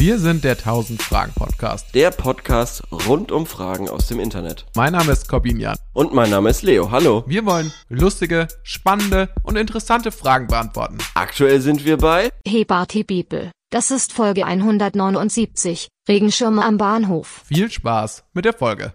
Wir sind der 1000 Fragen Podcast. Der Podcast rund um Fragen aus dem Internet. Mein Name ist Corbin Jan. Und mein Name ist Leo. Hallo. Wir wollen lustige, spannende und interessante Fragen beantworten. Aktuell sind wir bei Hey Barty People. Das ist Folge 179. Regenschirme am Bahnhof. Viel Spaß mit der Folge.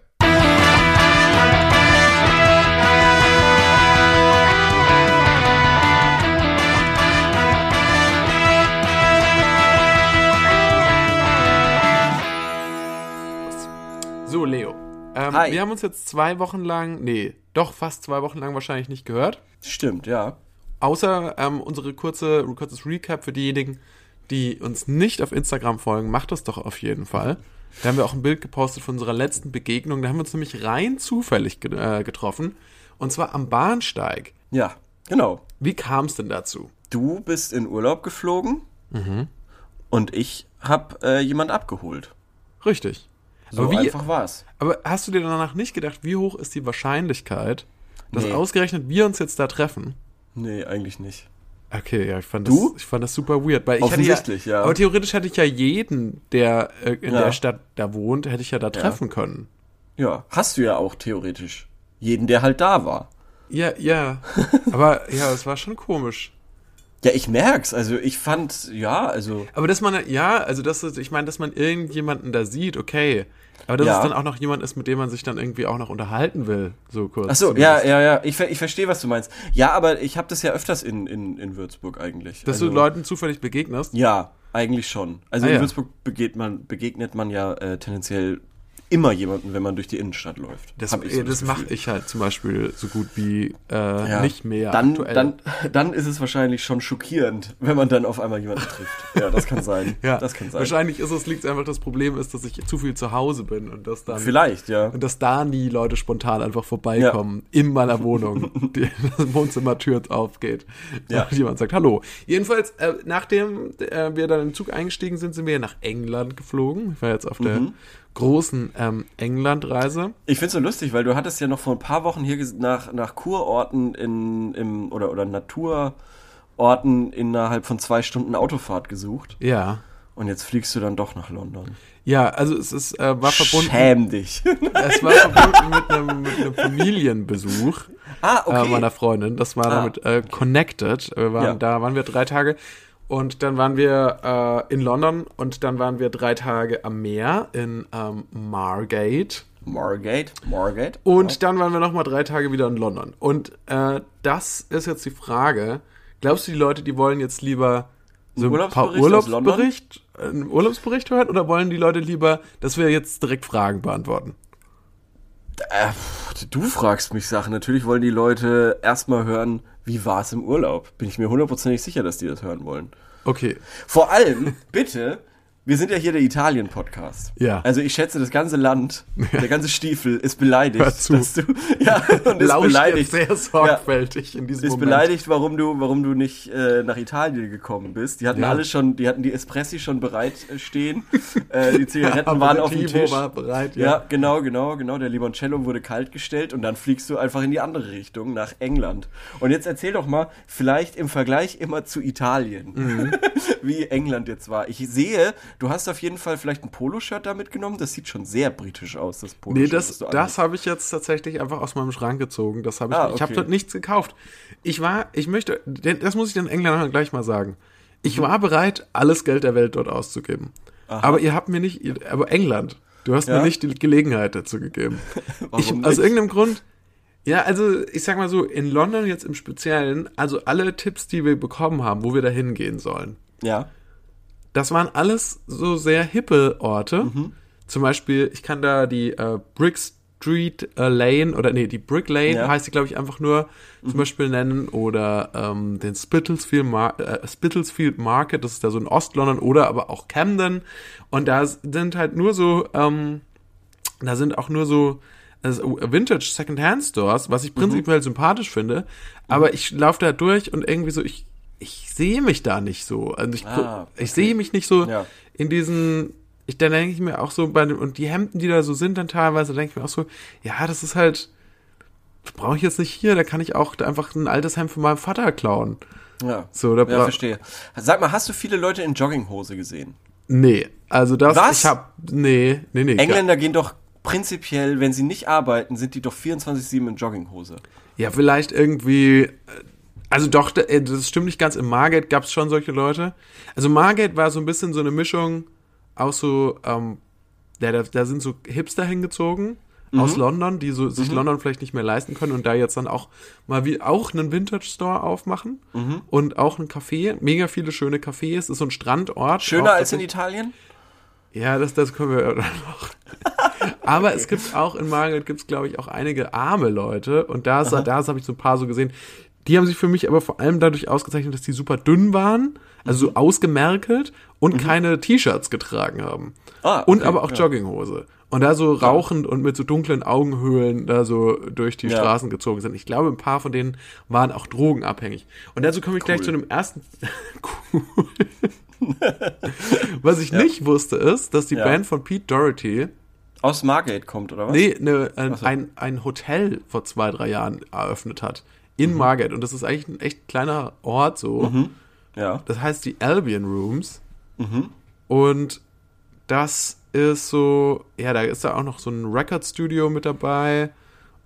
So, Leo. Ähm. Wir haben uns jetzt zwei Wochen lang, nee, doch fast zwei Wochen lang wahrscheinlich nicht gehört. Stimmt, ja. Außer ähm, unsere kurze, kurzes Recap für diejenigen, die uns nicht auf Instagram folgen, macht das doch auf jeden Fall. Da haben wir auch ein Bild gepostet von unserer letzten Begegnung. Da haben wir uns nämlich rein zufällig äh, getroffen. Und zwar am Bahnsteig. Ja, genau. Wie kam es denn dazu? Du bist in Urlaub geflogen und ich hab äh, jemand abgeholt. Richtig. So aber, wie, einfach war's. aber hast du dir danach nicht gedacht, wie hoch ist die Wahrscheinlichkeit, dass Nee. ausgerechnet wir uns jetzt da treffen? Nee, eigentlich nicht. Okay, ja, ich fand, Du? Das, ich fand das super weird. Weil ich Offensichtlich, ja, ja. Aber theoretisch hätte ich ja jeden, der äh, in Ja. der Stadt da wohnt, hätte ich ja da treffen können. Ja, hast du ja auch theoretisch. Jeden, der halt da war. Ja, ja. aber ja, es war schon komisch. Ja, ich merk's. Also ich fand, ja, also. Aber dass man, ja, also das ist, ich meine, dass man irgendjemanden da sieht, okay. Aber dass Ja. es dann auch noch jemand ist, mit dem man sich dann irgendwie auch noch unterhalten will, so kurz. Ach so, zumindest. ja, ja, ja. Ich, ich verstehe, was du meinst. Ja, aber ich habe das ja öfters in, in, in Würzburg eigentlich. Dass also, du Leuten zufällig begegnest. Ja, eigentlich schon. Also Ah, in ja. Würzburg begegnet man, begegnet man ja äh, tendenziell immer jemanden, wenn man durch die Innenstadt läuft. Das, Hab ich so äh, das Gefühl. mache ich halt zum Beispiel so gut wie äh, Ja. nicht mehr Dann, aktuell. dann, dann ist es wahrscheinlich schon schockierend, wenn man dann auf einmal jemanden trifft. Ja, das kann sein. ja, das kann sein. wahrscheinlich ist es, liegt einfach das Problem ist, dass ich zu viel zu Hause bin und dass dann Vielleicht, ja. und dass da nie Leute spontan einfach vorbeikommen in meiner Wohnung, die das Wohnzimmertür aufgeht Ja. und jemand sagt Hallo. Jedenfalls, äh, nachdem äh, wir dann im Zug eingestiegen sind, sind wir nach England geflogen. Ich war jetzt auf der Mhm. Großen ähm, England-Reise. Ich find's so lustig, weil du hattest ja noch vor ein paar Wochen hier nach, nach Kurorten in, im, oder, oder Naturorten innerhalb von zwei Stunden Autofahrt gesucht. Ja. Und jetzt fliegst du dann doch nach London. Ja, also es ist, äh, war verbunden. Schäm dich. Es war verbunden mit einem, mit einem Familienbesuch ah, äh, meiner Freundin. Das war Ah, damit äh, connected. Wir waren, Ja. Da waren wir drei Tage. Und dann waren wir äh, in London und dann waren wir drei Tage am Meer in ähm, Margate. Margate. Margate. Und dann waren wir nochmal drei Tage wieder in London. Und äh, das ist jetzt die Frage. Glaubst du, die Leute, die wollen jetzt lieber so ein paar Urlaubsbericht London? Urlaubsbericht, äh, einen Urlaubsbericht hören oder wollen die Leute lieber, dass wir jetzt direkt Fragen beantworten? Äh, du fragst mich Sachen. Natürlich wollen die Leute erstmal hören, wie war es im Urlaub. Bin ich mir hundertprozentig sicher, dass die das hören wollen. Okay. Vor allem, bitte, wir sind ja hier der Italien-Podcast. Ja. Also ich schätze, das ganze Land, der ganze Stiefel ist beleidigt, Hör zu. dass du, ja, und ist Lausch beleidigt. sehr sorgfältig in diesem ist Moment. beleidigt, warum du, warum du nicht äh, nach Italien gekommen bist. Die hatten Ja. alle schon, die hatten die Espressi schon bereit äh, stehen. äh, die Zigaretten waren auf dem Tisch. war bereit, ja. ja. genau, genau, genau. Der Limoncello wurde kalt gestellt und dann fliegst du einfach in die andere Richtung, nach England. Und jetzt erzähl doch mal, vielleicht im Vergleich immer zu Italien, Mhm. wie England jetzt war. Ich sehe, du hast auf jeden Fall vielleicht ein Poloshirt da mitgenommen. Das sieht schon sehr britisch aus, das Nee, Poloshirt. das, du das anhast. habe ich jetzt tatsächlich einfach aus meinem Schrank gezogen. Das habe ich, Ah, ich habe okay. dort nichts gekauft. Ich war, ich möchte, das muss ich den Engländern gleich mal sagen. Ich war bereit, alles Geld der Welt dort auszugeben. Aber ihr habt mir nicht, ihr- aber England, du hast Ja? mir nicht die Gelegenheit dazu gegeben. ich, Warum aus nicht? irgendeinem Grund, ja, also ich sag mal so, in London jetzt im Speziellen, also alle Tipps, die wir bekommen haben, wo wir da hingehen sollen, Ja. Das waren alles so sehr hippe Orte. Zum Beispiel, ich kann da die äh, Brick Street äh, Lane oder nee, die Brick Lane Ja. heißt die, glaube ich, einfach nur zum Beispiel nennen oder ähm, den Spitalfield, Mar äh, Spitalfield Market, das ist da so in Ostlondon oder aber auch Camden. Und da sind halt nur so, ähm, da sind auch nur so also Vintage Secondhand Stores, was Mhm. ich prinzipiell sympathisch finde, aber ich laufe da durch und irgendwie so, ich, ich sehe mich da nicht so. Also ich, Ah, ich sehe mich nicht so Ja. in diesen, ich, dann denke ich mir auch so, bei den, und die Hemden, die da so sind, dann teilweise denke ich mir auch so, ja, das ist halt, brauche ich jetzt nicht hier, da kann ich auch einfach ein altes Hemd von meinem Vater klauen. Ja. So, da ja, verstehe. Sag mal, hast du viele Leute in Jogginghose gesehen? Nee, also das, Was? ich hab, nee, nee, nee. Engländer gehen doch prinzipiell, wenn sie nicht arbeiten, sind die doch 24-7 in Jogginghose. Ja, vielleicht irgendwie, äh, also doch, äh, das stimmt nicht ganz, in Margate gab es schon solche Leute. Also Margate war so ein bisschen so eine Mischung aus so, ähm, ja, da, da sind so Hipster hingezogen aus London, die so sich London vielleicht nicht mehr leisten können und da jetzt dann auch mal wie auch einen Vintage Store aufmachen und auch ein Café, mega viele schöne Cafés, ist so ein Strandort. Schöner auch als in Italien? Ja, das, das können wir noch. Aber es gibt auch in Margaret gibt es, glaube ich, auch einige arme Leute. Und da habe ich so ein paar so gesehen. Die haben sich für mich aber vor allem dadurch ausgezeichnet, dass die super dünn waren, also so ausgemerkelt und keine T-Shirts getragen haben. Ah, und okay, aber auch ja. Jogginghose. Und da so rauchend und mit so dunklen Augenhöhlen da so durch die Ja. Straßen gezogen sind. Ich glaube, ein paar von denen waren auch drogenabhängig. Und dazu komme ich gleich Cool. zu dem ersten. cool. Was ich nicht wusste, ist, dass die Ja. Band von Pete Doherty, Aus Margate kommt, oder was? nee, ne, ein, so. ein, ein Hotel vor zwei, drei Jahren eröffnet hat. In Margate. Und das ist eigentlich ein echt kleiner Ort so. Ja. Das heißt die Albion Rooms. Und das ist so, ja, da ist da auch noch so ein Record Studio mit dabei.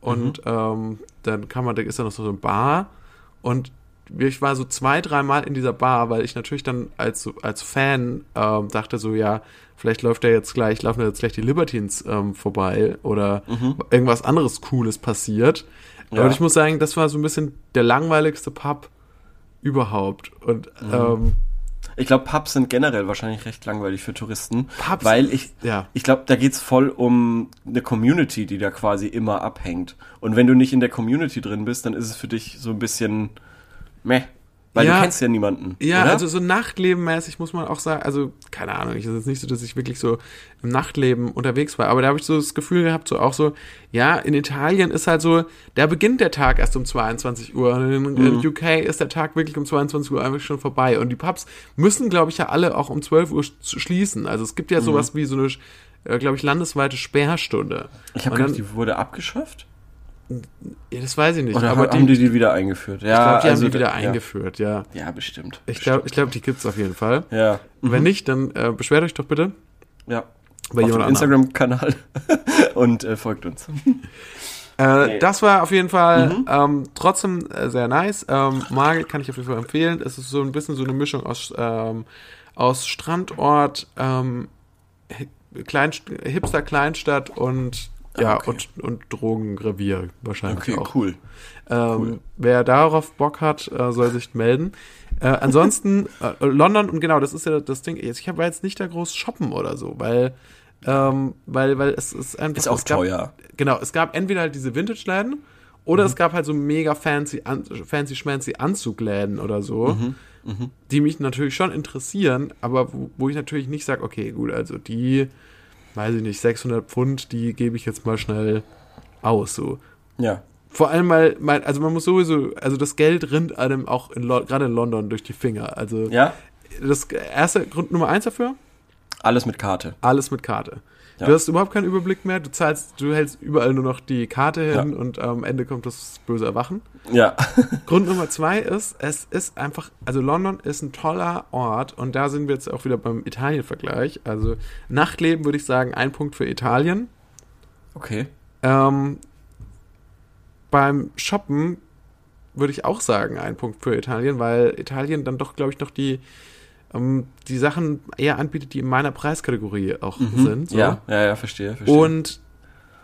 Und ähm, dann kann man, da ist da noch so eine Bar. Und ich war so zwei, dreimal in dieser Bar, weil ich natürlich dann als, als Fan ähm, dachte so, ja, vielleicht läuft da jetzt gleich, laufen da jetzt gleich die Libertines ähm, vorbei oder irgendwas anderes Cooles passiert. Ja. Aber ich muss sagen, das war so ein bisschen der langweiligste Pub überhaupt. Und ähm, Ich glaube, Pubs sind generell wahrscheinlich recht langweilig für Touristen. Pubs- weil ich, ja. ich glaube, da geht's voll um eine Community, die da quasi immer abhängt. Und wenn du nicht in der Community drin bist, dann ist es für dich so ein bisschen meh. Weil Ja. du kennst ja niemanden. Ja, oder? also so Nachtlebenmäßig muss man auch sagen, also keine Ahnung, ich ist jetzt nicht so, dass ich wirklich so im Nachtleben unterwegs war, aber da habe ich so das Gefühl gehabt, so auch so, ja, in Italien ist halt so, da beginnt der Tag erst um 22 Uhr und in, Mhm. UK ist der Tag wirklich um 22 Uhr einfach schon vorbei und die Pubs müssen, glaube ich, ja alle auch um 12 Uhr sch- schließen. Also es gibt ja sowas wie so eine, äh, glaube ich, landesweite Sperrstunde. ich habe gedacht, die wurde abgeschafft. Ja, das weiß ich nicht, Oder aber haben die, die die wieder eingeführt? Ja, ich glaube, die also haben die wieder da- eingeführt, ja. Ja, ja bestimmt. Ich glaube, ich glaub, die gibt's auf jeden Fall. Ja. Und wenn nicht, dann äh, beschwert euch doch bitte. Ja. Bei Auf dem. Instagram-Kanal und äh, folgt uns. Äh, Nee. Das war auf jeden Fall ähm, trotzdem äh, sehr nice. Ähm, Margit kann ich auf jeden Fall empfehlen. Es ist so ein bisschen so eine Mischung aus, ähm, aus Strandort, ähm, Klein, Hipster Kleinstadt und ja, okay. und, und Drogenrevier wahrscheinlich Okay, auch. cool. Ähm, Cool. Wer darauf Bock hat, äh, soll sich melden. Äh, ansonsten, äh, London, und genau, das ist ja das Ding, jetzt, ich habe jetzt nicht da groß shoppen oder so, weil, ähm, weil, weil es ist einfach. Ist auch gab, teuer. Genau, es gab entweder halt diese Vintage-Läden oder es gab halt so mega fancy, an, fancy schmancy Anzugläden oder so, die mich natürlich schon interessieren, aber wo, wo ich natürlich nicht sage, okay, gut, also die, weiß ich nicht, 600 Pfund, die gebe ich jetzt mal schnell aus, so. Ja. Vor allem, weil, weil, also man muss sowieso, also das Geld rinnt einem auch in gerade in London durch die Finger. Also Ja? das erste Grund Nummer eins dafür, Alles mit Karte. alles mit Karte. Ja. Du hast überhaupt keinen Überblick mehr, du zahlst, du hältst überall nur noch die Karte hin Ja. und am Ende kommt das böse Erwachen. Ja. Grund Nummer zwei ist, es ist einfach, also London ist ein toller Ort und da sind wir jetzt auch wieder beim Italien-Vergleich. Also Nachtleben würde ich sagen, ein Punkt für Italien. Okay. Ähm, beim Shoppen würde ich auch sagen, ein Punkt für Italien, weil Italien dann doch, glaube ich, noch die, ähm, die Sachen eher anbietet, die in meiner Preiskategorie auch sind. So. Mhm. Ja, ja, ja, verstehe, verstehe. Und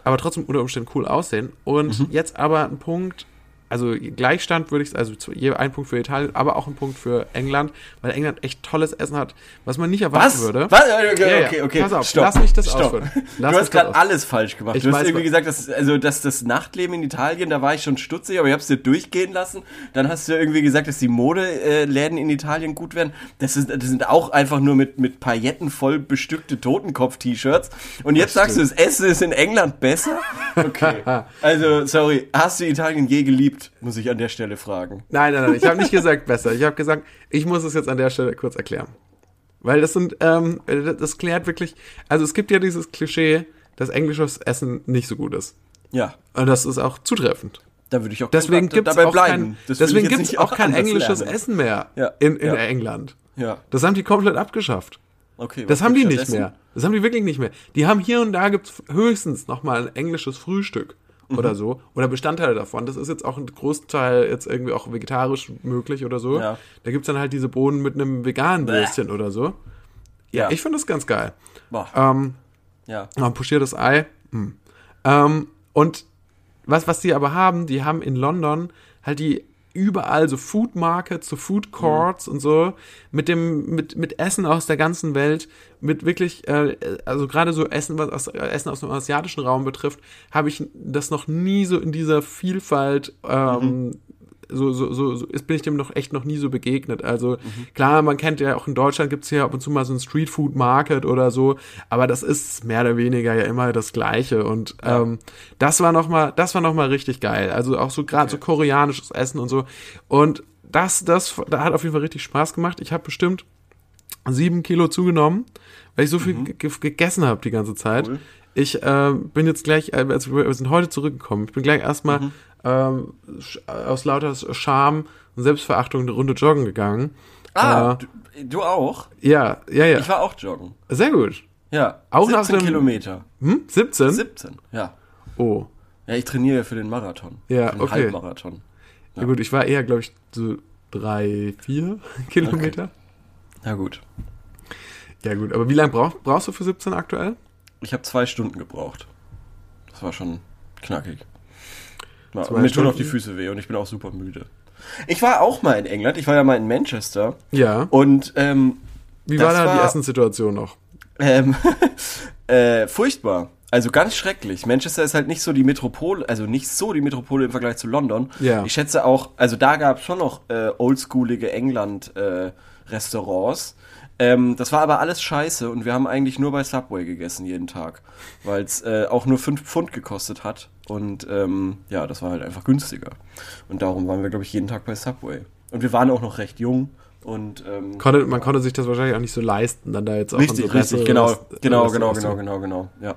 aber trotzdem unter Umständen cool aussehen. Und Mhm. jetzt aber ein Punkt, also Gleichstand würde ich, also je ein Punkt für Italien, aber auch ein Punkt für England, weil England echt tolles Essen hat, was man nicht erwarten was? würde. Was? Okay, Ja, ja. okay, okay. Pass auf, Stopp. lass mich das Stopp. ausführen. Lass du hast gerade alles falsch gemacht. Ich du hast irgendwie gesagt, dass, also, dass das Nachtleben in Italien, da war ich schon stutzig, aber ich hab's dir durchgehen lassen. Dann hast du irgendwie gesagt, dass die Modeläden in Italien gut werden. Das, ist, das sind auch einfach nur mit, mit Pailletten voll bestückte Totenkopf-T-Shirts. Und jetzt sagst du, das Essen ist in England besser? Okay. Also, sorry, hast du Italien je geliebt, muss ich an der Stelle fragen. Nein, nein, nein, ich habe nicht gesagt besser. Ich habe gesagt, ich muss es jetzt an der Stelle kurz erklären. Weil das sind, ähm, das klärt wirklich, also es gibt ja dieses Klischee, dass englisches Essen nicht so gut ist. Ja, Und das ist auch zutreffend. da würde ich auch Deswegen gibt es dabei auch bleiben. kein, deswegen gibt's nicht auch kein englisches lernen. Essen mehr Ja, in, in ja. England. Ja. Das haben die komplett abgeschafft. Okay, Das haben die gibt's nicht stattdessen? mehr. Das haben die wirklich nicht mehr. Die haben hier und da gibt's höchstens noch mal ein englisches Frühstück Mhm. oder so. Oder Bestandteile davon. Das ist jetzt auch ein Großteil jetzt irgendwie auch vegetarisch möglich oder so. Ja. Da gibt's dann halt diese Bohnen mit einem veganen Bäh. Würstchen oder so. Ja, Ja. ich finde das ganz geil. Boah, Ähm, ja. ein pochiertes Ei. Hm. Ähm, und was, was die aber haben, die haben in London halt die überall so Food Markets, so Food Courts und so mit dem mit mit Essen aus der ganzen Welt, mit wirklich äh, also gerade so Essen was aus, Essen aus dem asiatischen Raum betrifft, habe ich das noch nie so in dieser Vielfalt ähm, so, so, so, so ist, bin ich dem noch echt noch nie so begegnet. Also klar, man kennt ja auch in Deutschland gibt's hier ab und zu mal so ein Street Food Market oder so, aber das ist mehr oder weniger ja immer das Gleiche. Und ähm, das war noch mal, das war noch mal richtig geil. Also auch so gerade so koreanisches Essen und so. Und das, das, da hat auf jeden Fall richtig Spaß gemacht. Ich habe bestimmt sieben Kilo zugenommen, weil ich so viel ge gegessen habe die ganze Zeit. Cool. Ich äh, bin jetzt gleich, äh, also wir sind heute zurückgekommen. Ich bin gleich erstmal ähm, sch- aus lauter Scham und Selbstverachtung eine Runde joggen gegangen. Ah, Äh, du, du auch? ja, ja, ja. Ich war auch joggen. Sehr gut. Ja, Auch nach 17 dem- Kilometer. Hm? 17? 17, ja. Oh. Ja, ich trainiere ja für den Marathon. Ja, für den okay. Halbmarathon. Ja. gut, ich war eher, glaube ich, so drei, vier Kilometer. Ja gut. Ja gut, aber wie lange brauch, brauchst du für 17 aktuell? Ich habe zwei Stunden gebraucht. Das war schon knackig. Und mir tun auch die Stunden? Füße weh und ich bin auch super müde. Ich war auch mal in England. Ich war ja mal in Manchester. Ja. Und ähm, Wie war da die Essenssituation noch? Ähm, äh, furchtbar. Also ganz schrecklich. Manchester ist halt nicht so die Metropole, also nicht so die Metropole im Vergleich zu London. Ja. Ich schätze auch, also da gab es schon noch äh, oldschoolige England-Restaurants. Ähm, das war aber alles scheiße und wir haben eigentlich nur bei Subway gegessen jeden Tag, weil es äh, auch nur 5 Pfund gekostet hat. Und ähm, ja, das war halt einfach günstiger. Und darum waren wir, glaube ich, jeden Tag bei Subway. Und wir waren auch noch recht jung. Und ähm, Konnte, man konnte sich das wahrscheinlich auch nicht so leisten, dann da jetzt auch Richtig, so richtig, genau, genau, genau, genau, genau, genau, ja.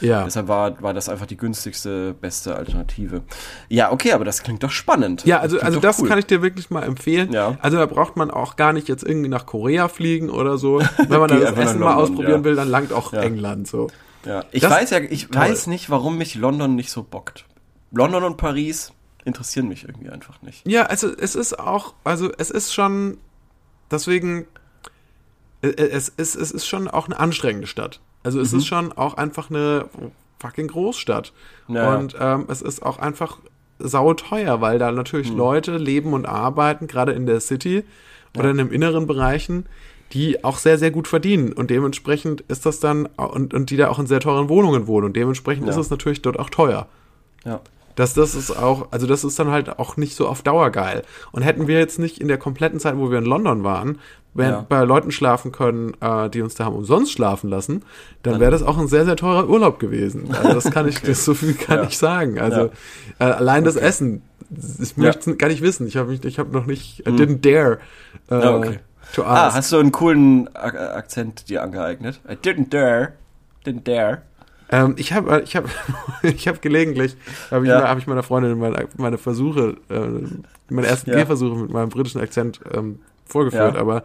Ja. Deshalb war, war das einfach die günstigste, beste Alternative. Ja, okay, aber das klingt doch spannend. Ja, also, klingt also das cool. kann ich dir wirklich mal empfehlen. Ja. Also da braucht man auch gar nicht jetzt irgendwie nach Korea fliegen oder so. Wenn man das Essen mal London, ausprobieren ja. will, dann langt auch Ja. England so. Ja, ich Das- weiß ja, ich toll. weiß nicht, warum mich London nicht so bockt. London und Paris interessieren mich irgendwie einfach nicht. Ja, also es ist auch, also es ist schon, deswegen, äh, es ist, es ist schon auch eine anstrengende Stadt. Also Mhm. es ist schon auch einfach eine fucking Großstadt. Ja. Und ähm, es ist auch einfach sauteuer, weil da natürlich Mhm. Leute leben und arbeiten, gerade in der City oder in den inneren Bereichen, die auch sehr, sehr gut verdienen. Und dementsprechend ist das dann, und, und die da auch in sehr teuren Wohnungen wohnen. Und dementsprechend Ja. ist es natürlich dort auch teuer. Ja. Das, das ist auch, also das ist dann halt auch nicht so auf Dauer geil. Und hätten wir jetzt nicht in der kompletten Zeit, wo wir in London waren, Ja. bei Leuten schlafen können, äh, die uns da haben umsonst schlafen lassen, dann wäre das auch ein sehr, sehr teurer Urlaub gewesen. Also das kann ich, das so viel kann Ja. ich sagen. Also äh, allein das Essen, ich Ja. möchte es gar nicht wissen. Ich habe mich, ich habe noch nicht, I didn't dare äh, Ja, okay. to Ah, ask. hast du einen coolen Ak Akzent dir angeeignet? I didn't dare. Didn't dare. Ähm, ich habe, ich habe, ich habe gelegentlich, habe ich, Ja. mal- hab ich meiner Freundin meine, meine Versuche, äh, meine ersten Ja. Gehversuche mit meinem britischen Akzent ähm, vorgeführt, Ja. aber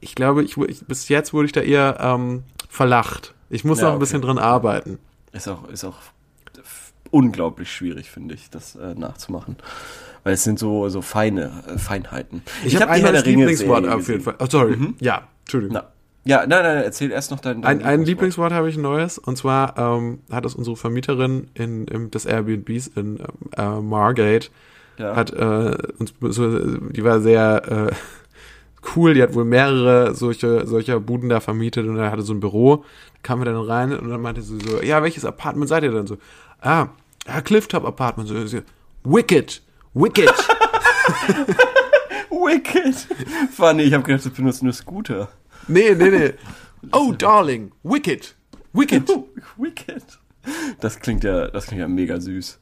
ich glaube, ich, ich, bis jetzt wurde ich da eher ähm, verlacht. Ich muss Ja, noch ein okay. bisschen dran arbeiten. Ist auch, ist auch unglaublich schwierig, finde ich, das äh, nachzumachen. Weil es sind so, so feine äh, Feinheiten. Ich, habe hab ein die Herr neues der Ringe Lieblingswort auf jeden. Fall. Oh, sorry. Ja, Entschuldigung. Na. Ja, nein, nein, erzähl erst noch dein, dein Ein, ein Lieblingswort habe ich ein neues und zwar ähm, hat es unsere Vermieterin in, im, des Airbnbs in ähm, äh, Margate Ja. hat äh, uns so, die war sehr äh, cool, die hat wohl mehrere solche solcher Buden da vermietet und er hatte so ein Büro, da kamen wir dann rein und dann meinte sie so, ja, welches Apartment seid ihr denn so? Ah, ja, Clifftop Apartment so, so Wicked, Wicked. Wicked. Funny, ich habe gedacht, du benutzt nur Scooter. Nee, nee, nee. Oh, darling, Wicked. Wicked. Wicked. Das klingt ja, das klingt ja mega süß.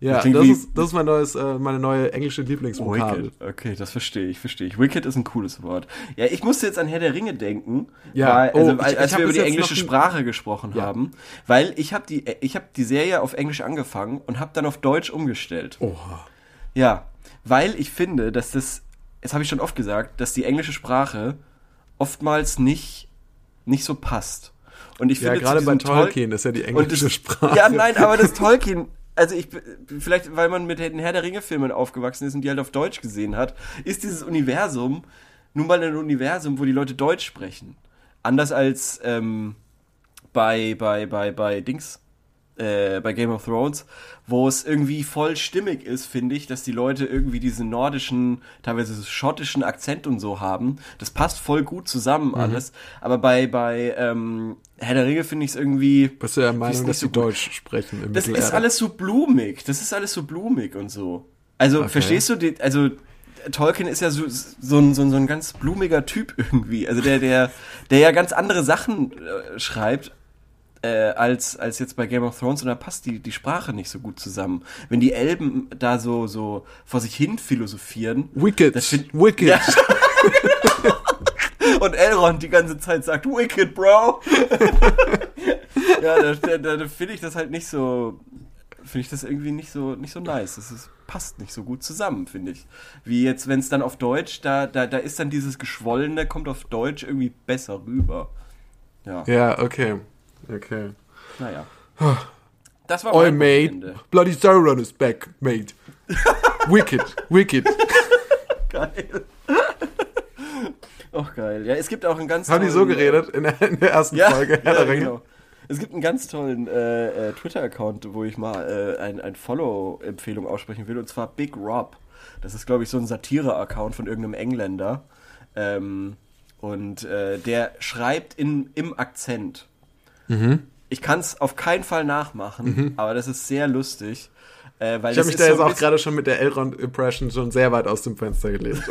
Ja, das wie- ist, das ist mein neues, äh, meine neue englische Lieblingsvokabel. Wicked. Okay, das verstehe ich, verstehe ich. Wicked ist ein cooles Wort. Ja, ich musste jetzt an Herr der Ringe denken, Ja, weil, oh, also, ich- als ich wir über die jetzt englische Sprache gesprochen Ja. haben, weil ich habe die, ich habe die Serie auf Englisch angefangen und habe dann auf Deutsch umgestellt. Oha. Ja, weil ich finde, dass das, das habe ich schon oft gesagt, dass die englische Sprache oftmals nicht nicht so passt. Und ich Ja, finde, zu gerade bei diesem Tol- Tolkien ist ja die englische das, Sprache. Ja, nein, aber das Tolkien, also ich, vielleicht weil man mit den Herr der Ringe-Filmen aufgewachsen ist und die halt auf Deutsch gesehen hat, ist dieses Universum nun mal ein Universum, wo die Leute Deutsch sprechen. Anders als ähm, bei, bei, bei, bei Dings, äh, bei Game of Thrones, wo es irgendwie voll stimmig ist, finde ich, dass die Leute irgendwie diesen nordischen, teilweise schottischen Akzent und so haben. Das passt voll gut zusammen alles. Aber bei, bei ähm, Herr der Ringe finde ich es irgendwie. Bist du der Meinung, dass so die gut. Deutsch sprechen im Das ist alles so blumig. Das ist alles so blumig und so. Also, Okay. verstehst du, die, also Tolkien ist ja so, so, ein, so, ein, so ein ganz blumiger Typ irgendwie. Also der, der, der ja ganz andere Sachen äh, schreibt. Äh, als, als jetzt bei Game of Thrones und da passt die, die Sprache nicht so gut zusammen. Wenn die Elben da so, so vor sich hin philosophieren Wicked, Das find- Wicked. Ja. und Elrond die ganze Zeit sagt, Wicked, Bro. ja, da, da, da, da finde ich das halt nicht so, finde ich das irgendwie nicht so, nicht so nice. Das ist, passt nicht so gut zusammen, finde ich. Wie jetzt, wenn es dann auf Deutsch, da, da, da ist dann dieses Geschwollene, kommt auf Deutsch irgendwie besser rüber. Ja, Ja, okay. Okay. naja. Das war mein mate. Bloody Sauron is back, mate. Wicked, wicked. Geil. Och, geil. Ja, es gibt auch einen ganz Haben die so tollen, äh, geredet in der, in der ersten Ja, Folge ja genau. Es gibt einen ganz tollen äh, äh, Twitter-Account, wo ich mal äh, ein, ein Follow-Empfehlung aussprechen will, und zwar Big Rob. Das ist, glaube ich, so ein Satire-Account von irgendeinem Engländer. Ähm, und äh, der schreibt in, im Akzent. Mhm. Ich kann es auf keinen Fall nachmachen, aber das ist sehr lustig. Äh, weil Ich habe mich da so jetzt auch gerade schon mit der Elrond-Impression schon sehr weit aus dem Fenster gelegt.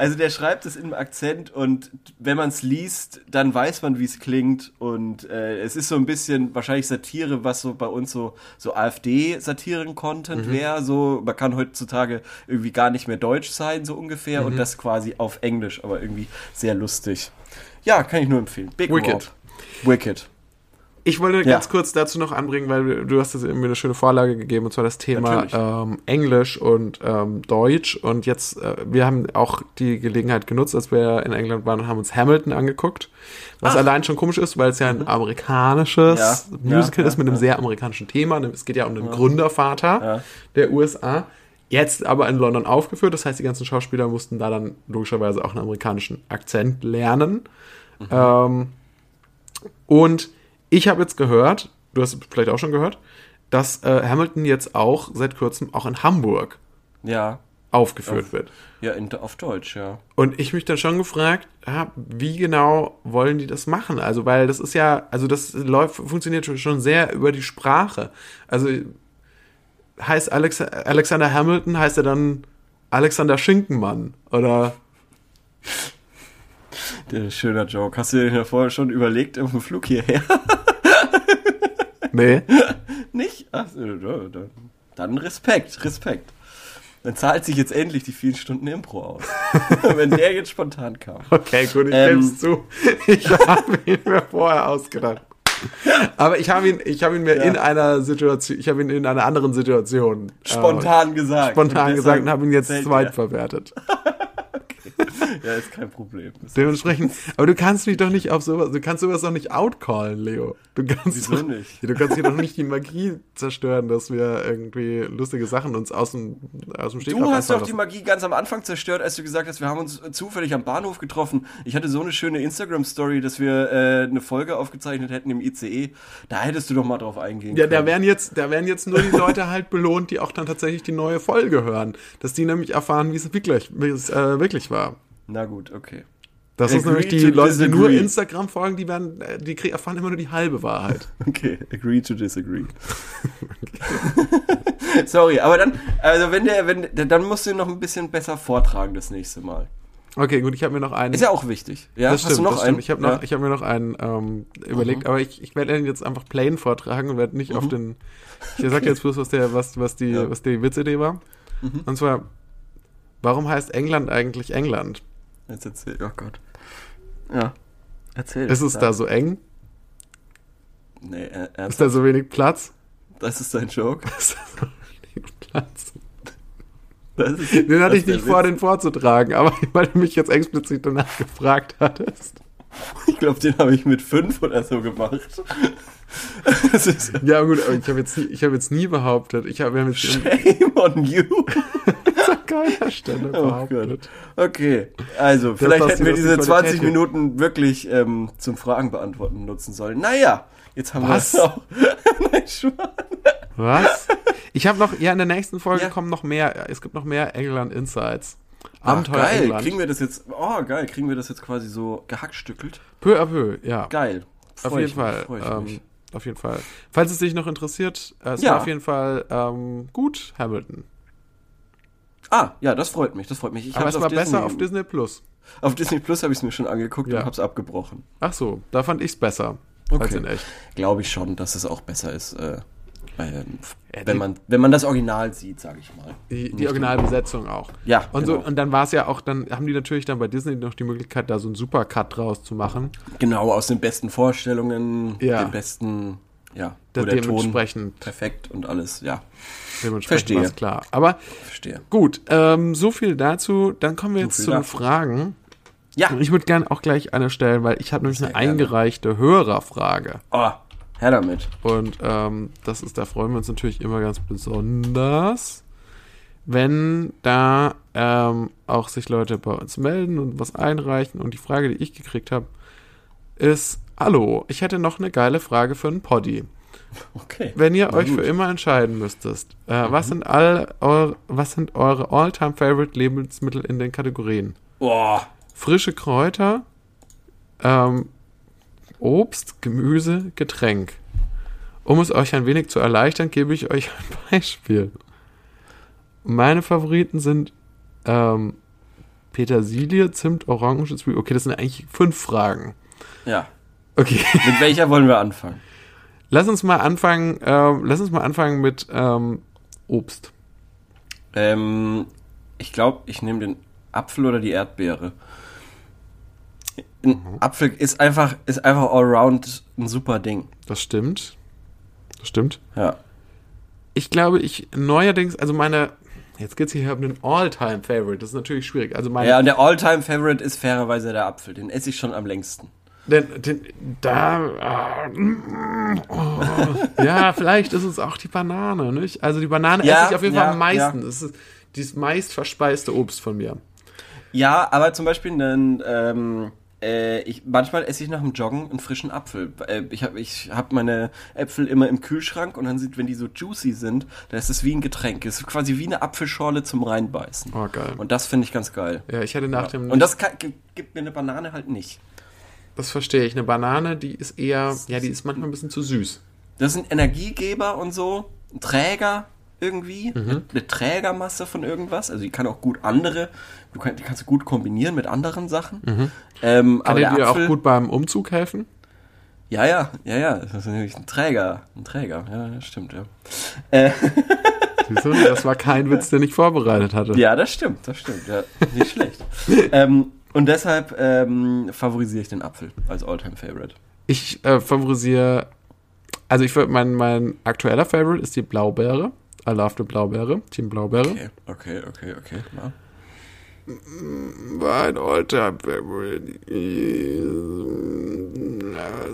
Also der schreibt es im Akzent und wenn man es liest, dann weiß man, wie es klingt und äh, es ist so ein bisschen wahrscheinlich Satire, was so bei uns so so AfD-Satiren-Content wäre. So man kann heutzutage irgendwie gar nicht mehr Deutsch sein so ungefähr und das quasi auf Englisch, aber irgendwie sehr lustig. Ja, kann ich nur empfehlen. Big Wicked. Rob. Wicked. Ich wollte Ja. ganz kurz dazu noch anbringen, weil du- hast mir eine schöne Vorlage gegeben, und zwar das Thema ähm, Englisch und ähm, Deutsch. Und jetzt, äh, wir haben auch die Gelegenheit genutzt, als wir in England waren und haben uns Hamilton angeguckt. Was allein schon komisch ist, weil es ja ein amerikanisches Ja, ja, Musical ist ja, mit einem sehr amerikanischen Thema. Es geht ja um den Gründervater Ja. der USA. Jetzt aber in London aufgeführt. Das heißt, die ganzen Schauspieler mussten da dann logischerweise auch einen amerikanischen Akzent lernen. Ähm, und ich habe jetzt gehört, du hast vielleicht auch schon gehört, dass äh, Hamilton jetzt auch seit kurzem auch in Hamburg Ja. aufgeführt Auf- wird. Ja, in, auf Deutsch, ja. Und ich mich dann schon gefragt, ja, wie genau wollen die das machen? Also, weil das ist ja, also das läuft, funktioniert schon sehr über die Sprache. Also heißt Alex, Alexander Hamilton, heißt er dann Alexander Schinkenmann oder Der schöner Joke. Hast du dir ja vorher schon überlegt dem Flug hierher? nee? Nicht? Ach, dann, Respekt, Respekt. Dann zahlt sich jetzt endlich die vielen Stunden Impro aus. Wenn der jetzt spontan kam. Okay, gut, ich Ähm. zu. Ich habe ihn mir vorher ausgedacht. Aber ich habe ihn, ich habe ihn mir Ja. in einer Situation, ich habe ihn in einer anderen Situation äh, Spontan gesagt. spontan Und gesagt und habe ihn jetzt zählt zweitverwertet. der. Ja, ist kein Problem. Dementsprechend, aber du kannst mich doch nicht auf sowas, du kannst sowas doch nicht outcallen, Leo. Du kannst Wieso doch, nicht? Ja, Du kannst hier doch nicht die Magie zerstören, dass wir irgendwie lustige Sachen uns aus dem, aus dem Stegreif Du hast doch die. Magie ganz am Anfang zerstört, als du gesagt hast, wir haben uns zufällig am Bahnhof getroffen. Ich hatte so eine schöne Instagram-Story, dass wir äh, eine Folge aufgezeichnet hätten im ICE. Da hättest du doch mal drauf eingehen Ja, können. da werden jetzt, da werden jetzt nur die Leute halt belohnt, die auch dann tatsächlich die neue Folge hören. Dass die nämlich erfahren, wie es wirklich, wie es äh, wirklich war. Na gut, okay. Das ist Agree nämlich die Leute, die nur. Instagram folgen, die werden, äh, die erfahren immer nur die halbe Wahrheit. Okay, agree to disagree. Sorry, aber dann, also wenn der, wenn, der- dann musst du ihn noch ein bisschen besser vortragen das nächste Mal. Okay, gut, ich habe mir noch einen. Ist ja auch wichtig. Ja, das hast stimmt, du noch einen? Ich habe ja. Mhm. hab mir noch einen ähm, überlegt, aber ich, ich werde ihn jetzt einfach plain vortragen und werde nicht auf den. Ich sag jetzt bloß, was der, was, was die, Ja. Mhm. was die Witzidee war. Und zwar, warum heißt England eigentlich England? Jetzt erzähl, oh Gott. Ja. Erzähl. Ist es da so eng? Nee, äh, Ist da ernsthaft? so wenig Platz? Das ist dein Joke? Ist da so wenig Platz? Ist, Den hatte ich nicht vor, Witz. den vorzutragen, aber weil du mich jetzt explizit danach gefragt hattest. Ich glaube, den habe ich mit fünf oder so gemacht. Ja, gut, aber ich habe jetzt, nie- ich hab jetzt nie behauptet, ich habe jetzt an shame on you. keiner Stelle Oh behauptet. Gott. Okay, also vielleicht hätten wir diese Qualität 20 hier- Minuten wirklich ähm, zum Fragen beantworten nutzen sollen. Naja, jetzt haben wir auch. Nein, Schwan. Was? Ich habe noch, ja, in der nächsten Folge Ja. kommen noch mehr, es gibt noch mehr England Insights. Ach, Abenteuer geil, England. kriegen wir das jetzt, oh geil, kriegen wir das jetzt quasi so gehackstückelt? peu à peu, ja. Geil. Auf Freu jeden ich mich, Fall. ich Ähm, auf jeden Fall. Falls es dich noch interessiert, äh, es Ja. war auf jeden Fall ähm, gut, Hamilton. Ah, ja, das freut mich, das freut mich. Ich Aber es war Disney, besser auf Disney Plus. Auf Disney Plus habe ich es mir schon angeguckt Ja. und hab's abgebrochen. Ach so, da fand ich's besser als Okay. in echt. Glaube ich schon, dass es auch besser ist, äh, wenn, man, wenn man das Original sieht, sage ich mal. Die, die Originalbesetzung auch. Ja, Und, genau. so, und dann war es ja auch, dann haben die natürlich dann bei Disney noch die Möglichkeit, da so einen Supercut draus zu machen. Genau, aus den besten Vorstellungen, Ja. den besten, ja, Da der Ton dementsprechend, perfekt und alles, ja, dementsprechend Verstehe. klar. Aber verstehe. gut, ähm, so viel dazu. Dann kommen wir jetzt viel zu den. Fragen. Ja, ich würde gerne auch gleich eine stellen, weil ich habe nämlich eine Sehr gerne. eingereichte Hörerfrage. oh, her damit. Und ähm, das ist, da freuen wir uns natürlich immer ganz besonders, wenn da ähm, auch sich Leute bei uns melden und was einreichen. Und die Frage, die ich gekriegt habe, ist: Hallo, ich hätte noch eine geile Frage für einen Poddy. Okay. Wenn ihr euch gut. Mhm. für immer entscheiden müsstest, äh, was sind all eure, was sind eure all-time favorite Lebensmittel in den Kategorien? Boah, Frische Kräuter, ähm, Obst, Gemüse, Getränk. Um es euch ein wenig zu erleichtern, gebe ich euch ein Beispiel. Meine Favoriten sind ähm, Petersilie, Zimt, Orange, Zwiebel. Okay, das sind eigentlich fünf Fragen. ja. Okay, Mit welcher wollen wir anfangen? lass uns mal anfangen. Ähm, lass uns mal anfangen mit ähm, Obst. Ähm, ich glaube, ich nehme den Apfel oder die Erdbeere. Ein Mhm. Apfel ist einfach, ist einfach allround ein super Ding. Das stimmt. Das stimmt. Ja. Ich glaube, ich neuerdings, also meine, jetzt geht's hier um den All-Time-Favorite. Das ist natürlich schwierig. Also meine, Ja, und der All-Time-Favorite ist fairerweise der Apfel. Den esse ich schon am längsten. Den, den, da, ah, mm, oh, ja, vielleicht ist es auch die Banane, nicht? Also die Banane Ja, esse ich auf jeden ja, Fall am meisten. Das ist das meist verspeiste Obst von mir. Ja, aber zum Beispiel einen, ähm, äh, ich, manchmal esse ich nach dem Joggen einen frischen Apfel. Äh, ich habe ich hab meine Äpfel immer im Kühlschrank und dann sind, wenn die so juicy sind, da ist es wie ein Getränk. Es ist quasi wie eine Apfelschorle zum Reinbeißen. Oh, geil. Und das finde ich ganz geil. Ja, ich hätte nach dem. Und das kann, gibt, gibt mir eine Banane halt nicht. das verstehe ich. Eine Banane, die ist eher, ja, die ist manchmal ein bisschen zu süß. Das ist ein Energiegeber und so, ein Träger irgendwie, Mhm. eine, Trägermasse von irgendwas. Also die kann auch gut andere, du kann, die kannst du gut kombinieren mit anderen Sachen. Ähm, Kann aber dir der auch Apfel, gut beim Umzug helfen? ja, ja, ja, ja, das ist natürlich ein Träger, ein Träger, ja, das stimmt, ja. Äh, Siehst? Das war kein Witz, den ich vorbereitet hatte. ja, das stimmt, das stimmt, ja, nicht schlecht. ähm, und deshalb ähm, favorisiere ich den Apfel als Alltime Favorite. Ich äh, favorisiere, also ich würde, mein, mein aktueller Favorite ist die Blaubeere. I love the Blaubeere, Team Blaubeere. Okay, okay, okay, okay. Ja. Mein alter Favorite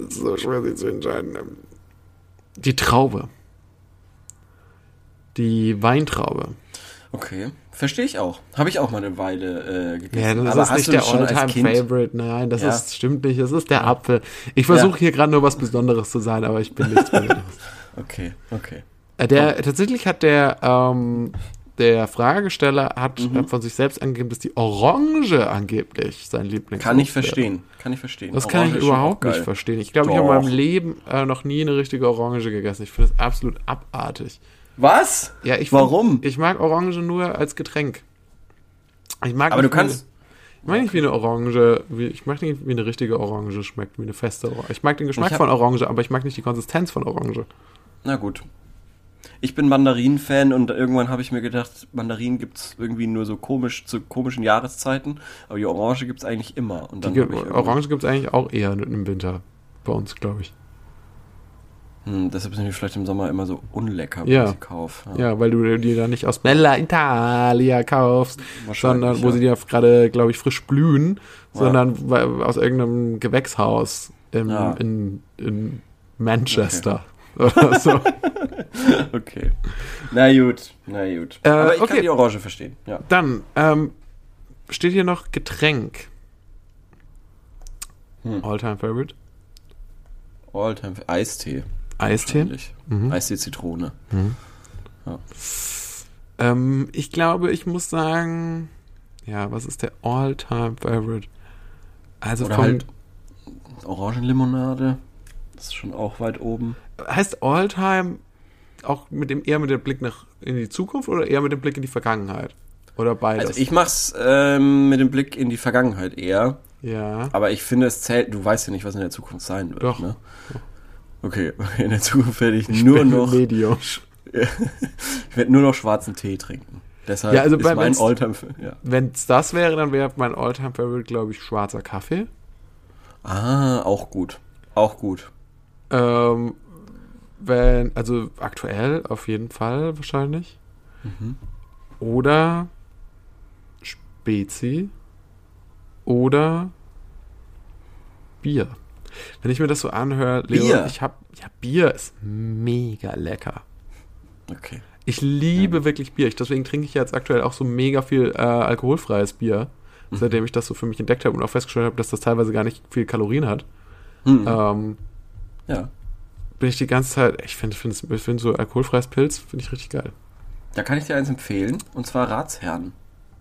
ist so schwer sich zu entscheiden. Die Traube. Die Weintraube. Okay, verstehe ich auch. Habe ich auch mal eine Weile äh, gegessen. Ja, das Aber ist nicht der das schon als Alltime Kind? Favorite. Nein, das Ja. ist, stimmt nicht. Das ist der Apfel. Ich versuche Ja. hier gerade nur was Besonderes zu sein, aber ich bin nichts Besonderes. Okay, okay. Äh, Der, tatsächlich hat der, ähm, der Fragesteller hat Mhm. äh, von sich selbst angegeben, dass die Orange angeblich sein Lieblings Kann ich verstehen. Kann ich verstehen. Das kann Orange ich ist schon überhaupt nicht verstehen. Ich glaube, ich habe in meinem Leben äh, noch nie eine richtige Orange gegessen. Ich finde das absolut abartig. Was? Ja, ich find- Warum? Ich mag Orange nur als Getränk. Ich mag Aber du nicht, wie kannst. Eine, ich mag nicht wie eine Orange, wie, ich mag nicht wie eine richtige Orange schmeckt, wie eine feste Orange. Ich mag den Geschmack Ich hab- von Orange, aber ich mag nicht die Konsistenz von Orange. Na gut. Ich bin Mandarinen-Fan und irgendwann habe ich mir gedacht, Mandarinen gibt es irgendwie nur so komisch zu komischen Jahreszeiten, aber die Orange gibt es eigentlich immer. Und dann Die, Orange gibt es eigentlich auch eher im Winter bei uns, glaube ich. Hm, deshalb sind die vielleicht im Sommer immer so unlecker, wenn Ja. ich sie kaufe. Ja, weil du die dann nicht aus Bella Italia kaufst, sondern wo ja. sie ja gerade, glaube ich, frisch blühen, sondern aus irgendeinem Gewächshaus im, Ja. in, in Manchester oder so. Okay. Na gut, na gut. Äh, Aber ich okay. kann die Orange verstehen. Ja. Dann ähm, steht hier noch Getränk. Hm. All-time favorite. Alltime Eistee. Eistee. Mhm. Eistee Zitrone. Ähm, ich glaube, ich muss sagen, ja, was ist der All-time favorite? Also Oder vom, halt Orangenlimonade. Das ist schon auch weit oben. Heißt All-time auch mit dem eher mit dem Blick nach in die Zukunft oder eher mit dem Blick in die Vergangenheit? Oder beides? Also ich mach's ähm, mit dem Blick in die Vergangenheit eher. ja. Aber ich finde, es zählt. Du weißt ja nicht, was in der Zukunft sein wird. Doch. Ne? Okay, in der Zukunft werde ich nur noch. Medium. Ich werde nur noch schwarzen Tee trinken. Deshalb Ja, also ist bei- mein wenn's- Alltime. Ja. Wenn es das wäre, dann wäre mein All-time favorite, glaube ich, schwarzer Kaffee. Ah, auch gut. Auch gut. Ähm, wenn, also aktuell auf jeden Fall wahrscheinlich. Mhm. Oder Spezi. Oder Bier. Wenn ich mir das so anhöre, Leo, Bier? ich hab, ja, Bier ist mega lecker. Okay. Ich liebe wirklich Bier. Ich, deswegen trinke ich jetzt aktuell auch so mega viel äh, alkoholfreies Bier, Mhm. seitdem ich das so für mich entdeckt habe und auch festgestellt habe, dass das teilweise gar nicht viel Kalorien hat. Hm. Ähm, Ja. Bin ich die ganze Zeit, ich finde find, find so alkoholfreies Pilz, finde ich richtig geil. Da kann ich dir eins empfehlen. Und zwar Ratsherrn.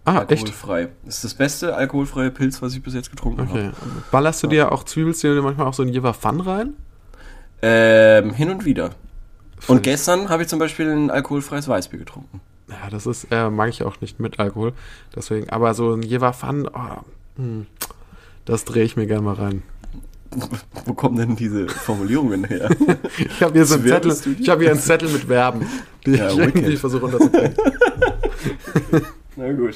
Ah, echt? Alkoholfrei. Das ist das beste alkoholfreie Pilz, was ich bis jetzt getrunken Okay. habe. Ballerst du dir auch Zwiebelzähne manchmal auch so ein Jever Fun rein? Ähm, hin und wieder. Find Und gestern habe ich zum Beispiel ein alkoholfreies Weißbier getrunken. Ja, das ist, äh, mag ich auch nicht mit Alkohol. Deswegen, aber so ein Jever Fun, oh, hm, das drehe ich mir gerne mal rein. Wo kommen denn diese Formulierungen her? Ich habe hier so einen Zettel, ich habe hier einen Zettel mit Verben, die Ja, ich irgendwie versuche unterzubringen. Na gut.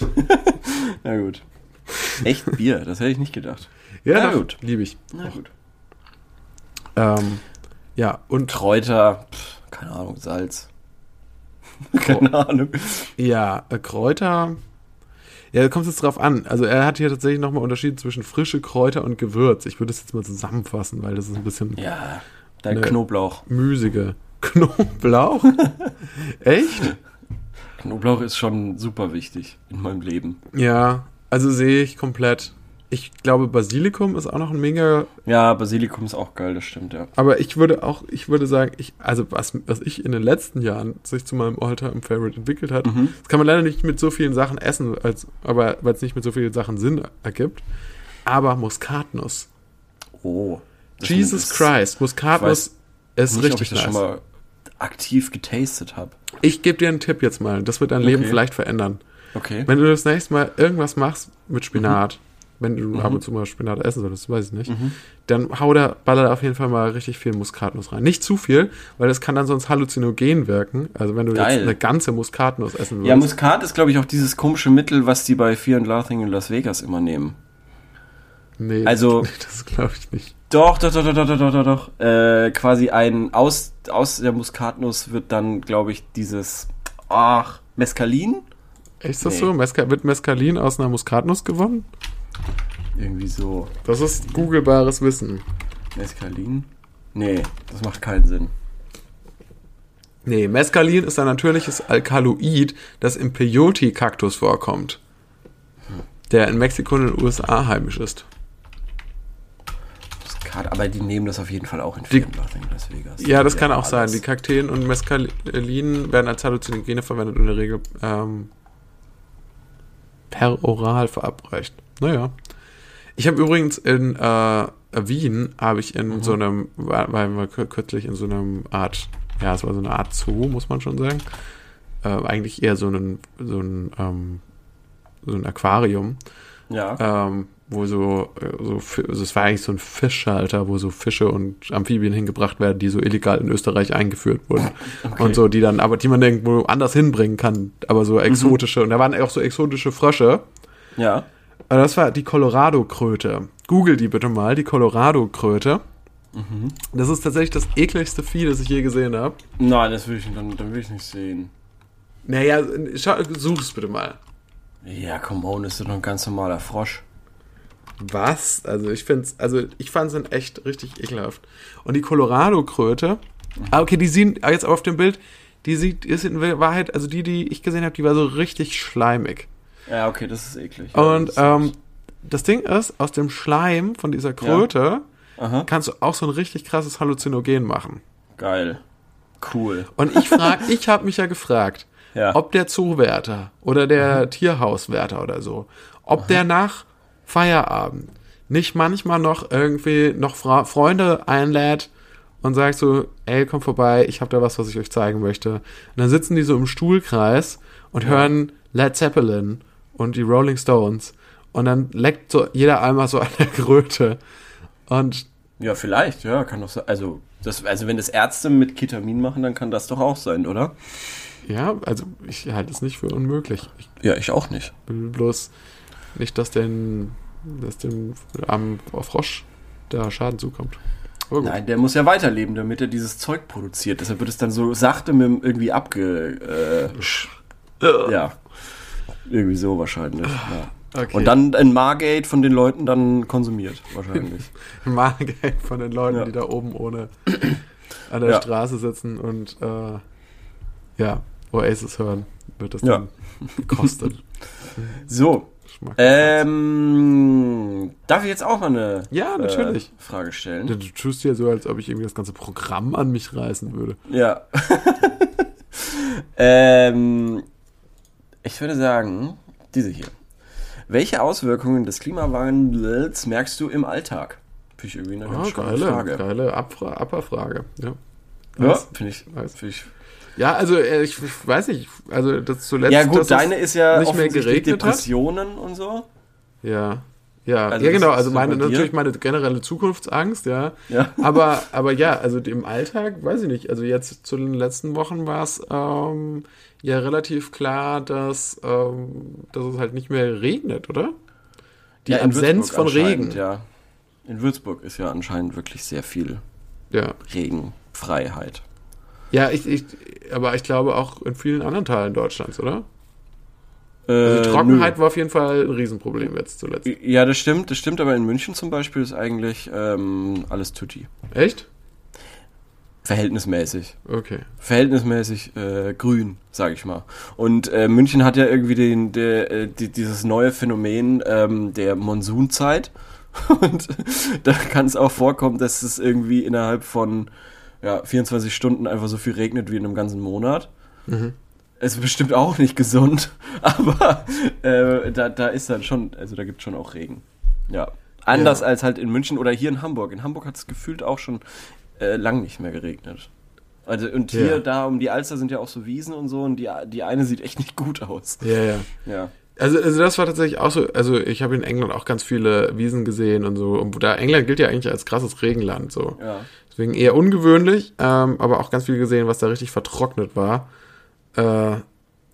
Na gut. Echt Bier, das hätte ich nicht gedacht. Ja, Na gut. liebe ich. Na gut. Ähm, ja, und Kräuter, pff, keine Ahnung, Salz. keine Ahnung. ja, äh, Kräuter. Ja, da kommt es jetzt drauf an. Also er hat hier tatsächlich nochmal Unterschiede zwischen frische Kräuter und Gewürz. Ich würde es jetzt mal zusammenfassen, weil das ist ein bisschen Ja, dein. Knoblauch. müßige. Knoblauch? Echt? Knoblauch ist schon super wichtig in meinem Leben. Ja, also sehe ich komplett. Ich glaube, Basilikum ist auch noch ein mega. Ja, Basilikum ist auch geil, das stimmt, ja. Aber ich würde auch, ich würde sagen, ich, also was, was ich in den letzten Jahren sich zu meinem All-Time Favorite entwickelt hat, Mhm. das kann man leider nicht mit so vielen Sachen essen, als, aber weil es nicht mit so vielen Sachen Sinn ergibt. Aber Muskatnuss. Oh. Jesus ist- Christ, Muskatnuss ist Nicht, ob ich richtig das nice. schon mal aktiv getastet habe. Ich gebe dir einen Tipp jetzt mal, das wird dein Leben Okay. vielleicht verändern. Okay. Wenn du das nächste Mal irgendwas machst mit Spinat, Mhm wenn du mhm. ab und zu mal Spinat essen solltest, weiß ich nicht, mhm. dann hau da, baller da auf jeden Fall mal richtig viel Muskatnuss rein. Nicht zu viel, weil das kann dann sonst halluzinogen wirken. Also wenn du Geil. jetzt eine ganze Muskatnuss essen würdest. Ja, Muskat ist, glaube ich, auch dieses komische Mittel, was die bei Fear and Laughing in Las Vegas immer nehmen. Nee, also, das, das glaube ich nicht. Doch, doch, doch, doch, doch, doch, doch, doch. Äh, quasi ein, aus, aus der Muskatnuss wird dann, glaube ich, dieses, ach, Mescalin? Ist das nee. so? Mesca wird Mescalin aus einer Muskatnuss gewonnen? Irgendwie so. Das ist googlebares Wissen. Mescalin? Nee, das macht keinen Sinn. Nee, Mescalin ist ein natürliches Alkaloid, das im Peyote-Kaktus vorkommt. Der in Mexiko und den USA heimisch ist. Muskat, aber die nehmen das auf jeden Fall auch in Laughing in Las Vegas. Ja, das kann auch sein. alles. Die Kakteen und Mescalin werden als Halluzinogene verwendet und in der Regel ähm, per oral verabreicht. Naja. Ich habe übrigens in äh, Wien, habe ich in so einem, war, war kürzlich in so einem Art, ja, es war so eine Art Zoo, muss man schon sagen. Äh, eigentlich eher so ein, so ein, ähm, so ein Aquarium Ja. ähm, wo so, äh, so, also es war eigentlich so ein Fischhalter, wo so Fische und Amphibien hingebracht werden, die so illegal in Österreich eingeführt wurden. Okay. Und so, die dann, aber die man irgendwo anders hinbringen kann, aber so exotische. Und da waren auch so exotische Frösche. ja. Aber das war die Colorado-Kröte. Google die bitte mal, die Colorado-Kröte. Das ist tatsächlich das ekligste Vieh, das ich je gesehen habe. Nein, das will ich, dann, dann will ich nicht sehen. Naja, such es bitte mal. Ja, come on, ist doch ein ganz normaler Frosch. Was? Also ich finde also ich fand es echt richtig ekelhaft. Und die Colorado-Kröte, ah, okay, die sehen ah, jetzt auf dem Bild, die sieht, ist in Wahrheit, also die, die ich gesehen habe, die war so richtig schleimig. Ja, okay, das ist eklig. Ja, Und das ist ähm, das Ding ist, aus dem Schleim von dieser Kröte Aha. kannst du auch so ein richtig krasses Halluzinogen machen. Geil. Cool. Und ich frag, ich habe mich ja gefragt, Ja. ob der Zoowärter oder der Tierhauswärter oder so, ob der nach Feierabend nicht manchmal noch irgendwie noch Fra Freunde einlädt und sagt so, ey, komm vorbei, ich habe da was, was ich euch zeigen möchte. Und dann sitzen die so im Stuhlkreis und hören Led Zeppelin und die Rolling Stones und dann leckt so jeder einmal so an der Kröte und Ja, vielleicht, ja, kann doch sein. Also, das, also wenn das Ärzte mit Ketamin machen, dann kann das doch auch sein, oder? ja, also ich halte es nicht für unmöglich. Ich Ja, ich auch nicht. bloß nicht, dass den, dass dem armen Frosch da Schaden zukommt. Nein, der muss ja weiterleben, damit er dieses Zeug produziert. Deshalb wird es dann so sachte mit irgendwie abge... Äh, ja. Irgendwie so wahrscheinlich. Ja. Okay. Und dann ein Margate von den Leuten dann konsumiert, wahrscheinlich. Mahlgeld von den Leuten, Ja. die da oben ohne an der Ja. Straße sitzen und äh, ja, Oasis hören, wird das dann gekostet. So, ähm, darf ich jetzt auch mal eine Ja, natürlich. Äh, Frage stellen? du tust ja so, als ob ich irgendwie das ganze Programm an mich reißen würde. Ja. ähm, ich würde sagen, diese hier. Welche Auswirkungen des Klimawandels merkst du im Alltag? Finde ich irgendwie eine Ah, ganz geile, Frage. geile Abfra Abfrage. Ja. Ja, Was? finde ich, Weiß. find ich. ja, also äh, ich, ich weiß nicht, also das zuletzt. Ja, gut, deine ist ja nicht mehr geregnet hat. Depressionen und so. Ja. Ja, Also ja genau, also so meine natürlich meine generelle Zukunftsangst, ja. Ja. Aber, aber ja, also im Alltag, weiß ich nicht. Also jetzt zu den letzten Wochen war es ähm, ja relativ klar, dass, ähm, dass es halt nicht mehr regnet, oder? Die Ja, in Absenz Würzburg von Regen. Ja. In Würzburg ist ja anscheinend wirklich sehr viel Ja. Regenfreiheit. Ja, ich, ich, aber ich glaube auch in vielen anderen Teilen Deutschlands, oder? Äh, Also die Trockenheit nö. war auf jeden Fall ein Riesenproblem jetzt zuletzt. Ja, das stimmt, das stimmt, aber in München zum Beispiel ist eigentlich ähm, alles tutti. Echt? Verhältnismäßig. Okay. Verhältnismäßig äh, grün, sag ich mal. Und äh, München hat ja irgendwie den, der, äh, die, dieses neue Phänomen ähm, der Monsunzeit. Und da kann es auch vorkommen, dass es irgendwie innerhalb von ja, 24 Stunden einfach so viel regnet wie in einem ganzen Monat. Mhm. Es ist bestimmt auch nicht gesund, aber äh, da, da ist dann schon, also da gibt es schon auch Regen. Ja. Anders Ja. als halt in München oder hier in Hamburg. In Hamburg hat es gefühlt auch schon äh, lang nicht mehr geregnet. Also und hier, Ja. da um die Alster sind ja auch so Wiesen und so und die, die eine sieht echt nicht gut aus. Ja, ja. Ja. Also, also das war tatsächlich auch so, also ich habe in England auch ganz viele Wiesen gesehen und so. Und da England gilt ja eigentlich als krasses Regenland so. Ja. Deswegen eher ungewöhnlich, ähm, aber auch ganz viel gesehen, was da richtig vertrocknet war. Äh,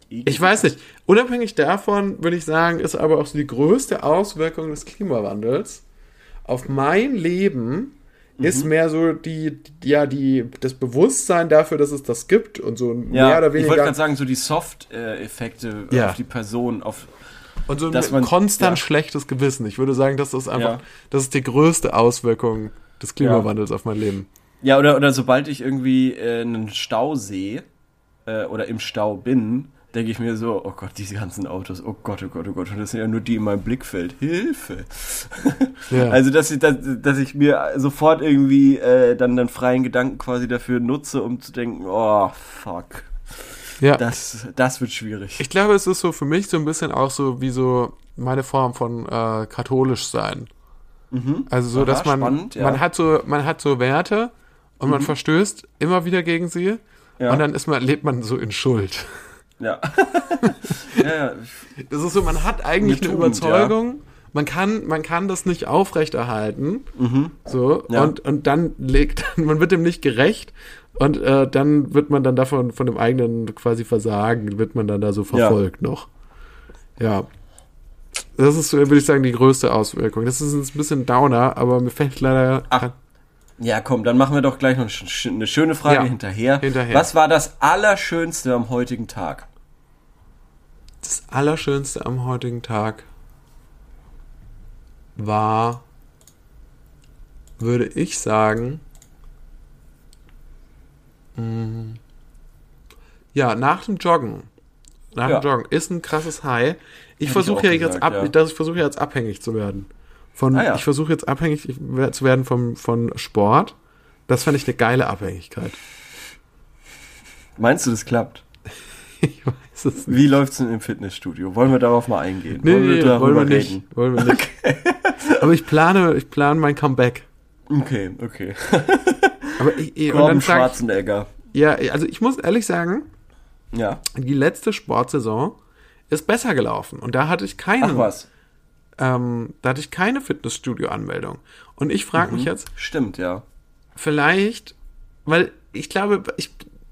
ich weiß nicht. Unabhängig davon würde ich sagen, ist aber auch so die größte Auswirkung des Klimawandels auf mein Leben ist mehr so die, ja, die, das Bewusstsein dafür, dass es das gibt und so Ja, mehr oder ich wollte weniger. gerade sagen, so die Soft-Effekte Ja. auf die Person, auf Und so ein man- konstant ja. schlechtes Gewissen. Ich würde sagen, das ist einfach, das ist die größte Auswirkung des Klimawandels auf mein Leben. Ja, oder, oder sobald ich irgendwie äh, einen Stau sehe äh, oder im Stau bin, denke ich mir so, oh Gott, diese ganzen Autos, oh Gott, oh Gott, oh Gott, und das sind ja nur die in meinem Blickfeld. Hilfe! Ja. Also, dass ich, dass, dass ich mir sofort irgendwie äh, dann den freien Gedanken quasi dafür nutze, um zu denken, oh, fuck, ja. das, das wird schwierig. Ich glaube, es ist so für mich so ein bisschen auch so wie so meine Form von äh, katholisch sein. Also so, Aha, dass man spannend, ja. man hat so man hat so Werte und man verstößt immer wieder gegen sie Ja. und dann ist man lebt man so in Schuld. Ja. ja, ja. Das ist so, man hat eigentlich Eine eine Tugend, Überzeugung, man kann man kann das nicht aufrechterhalten. So Ja. und und dann legt man wird dem nicht gerecht und äh, dann wird man dann davon von dem eigenen quasi Versagen wird man dann da so verfolgt noch. Ja. Das ist, würde ich sagen, die größte Auswirkung. Das ist ein bisschen Downer, aber mir fällt leider. Ach. Ja, komm, dann machen wir doch gleich noch eine schöne Frage Ja, hinterher. hinterher. Was war das Allerschönste am heutigen Tag? Das Allerschönste am heutigen Tag war, würde ich sagen, mh, ja, nach dem Joggen. Nach Ja. dem Joggen ist ein krasses High. Ich versuche ja jetzt gesagt, ab, ja. dass ich versuche jetzt abhängig zu werden. Von, Ah, ja. Ich versuche jetzt abhängig zu werden vom, von Sport. Das fände ich eine geile Abhängigkeit. Meinst du, das klappt? Ich weiß es nicht. Wie läuft's denn im Fitnessstudio? Wollen wir darauf mal eingehen? Nee, wollen nee, wir wollen wir nicht. Wollen wir nicht. Aber ich plane, ich plane mein Comeback. Okay, okay. Aber ich, ich, und dann Schwarzenegger. ich, ja, also ich muss ehrlich sagen, Ja. die letzte Sportsaison ist besser gelaufen und da hatte ich keine, Ach was. Ähm, da hatte ich keine Fitnessstudio-Anmeldung. Und ich frage Mhm. mich jetzt, Stimmt, ja. vielleicht, weil ich glaube, ich,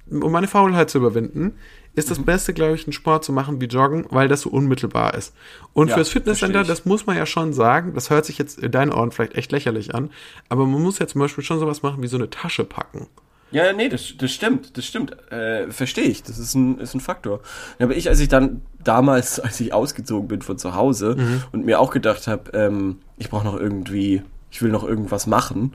um meine Faulheit zu überwinden, ist Mhm. das Beste, glaube ich, einen Sport zu machen wie Joggen, weil das so unmittelbar ist. Und Ja, fürs Fitnesscenter, das muss man ja schon sagen, das hört sich jetzt in deinen Ohren vielleicht echt lächerlich an, aber man muss ja zum Beispiel schon sowas machen wie so eine Tasche packen. Ja, nee, das, das stimmt, das stimmt. Äh, Verstehe ich, das ist ein, ist ein Faktor. Aber ich, als ich dann damals, als ich ausgezogen bin von zu Hause Mhm. und mir auch gedacht habe, ähm, ich brauche noch irgendwie, ich will noch irgendwas machen,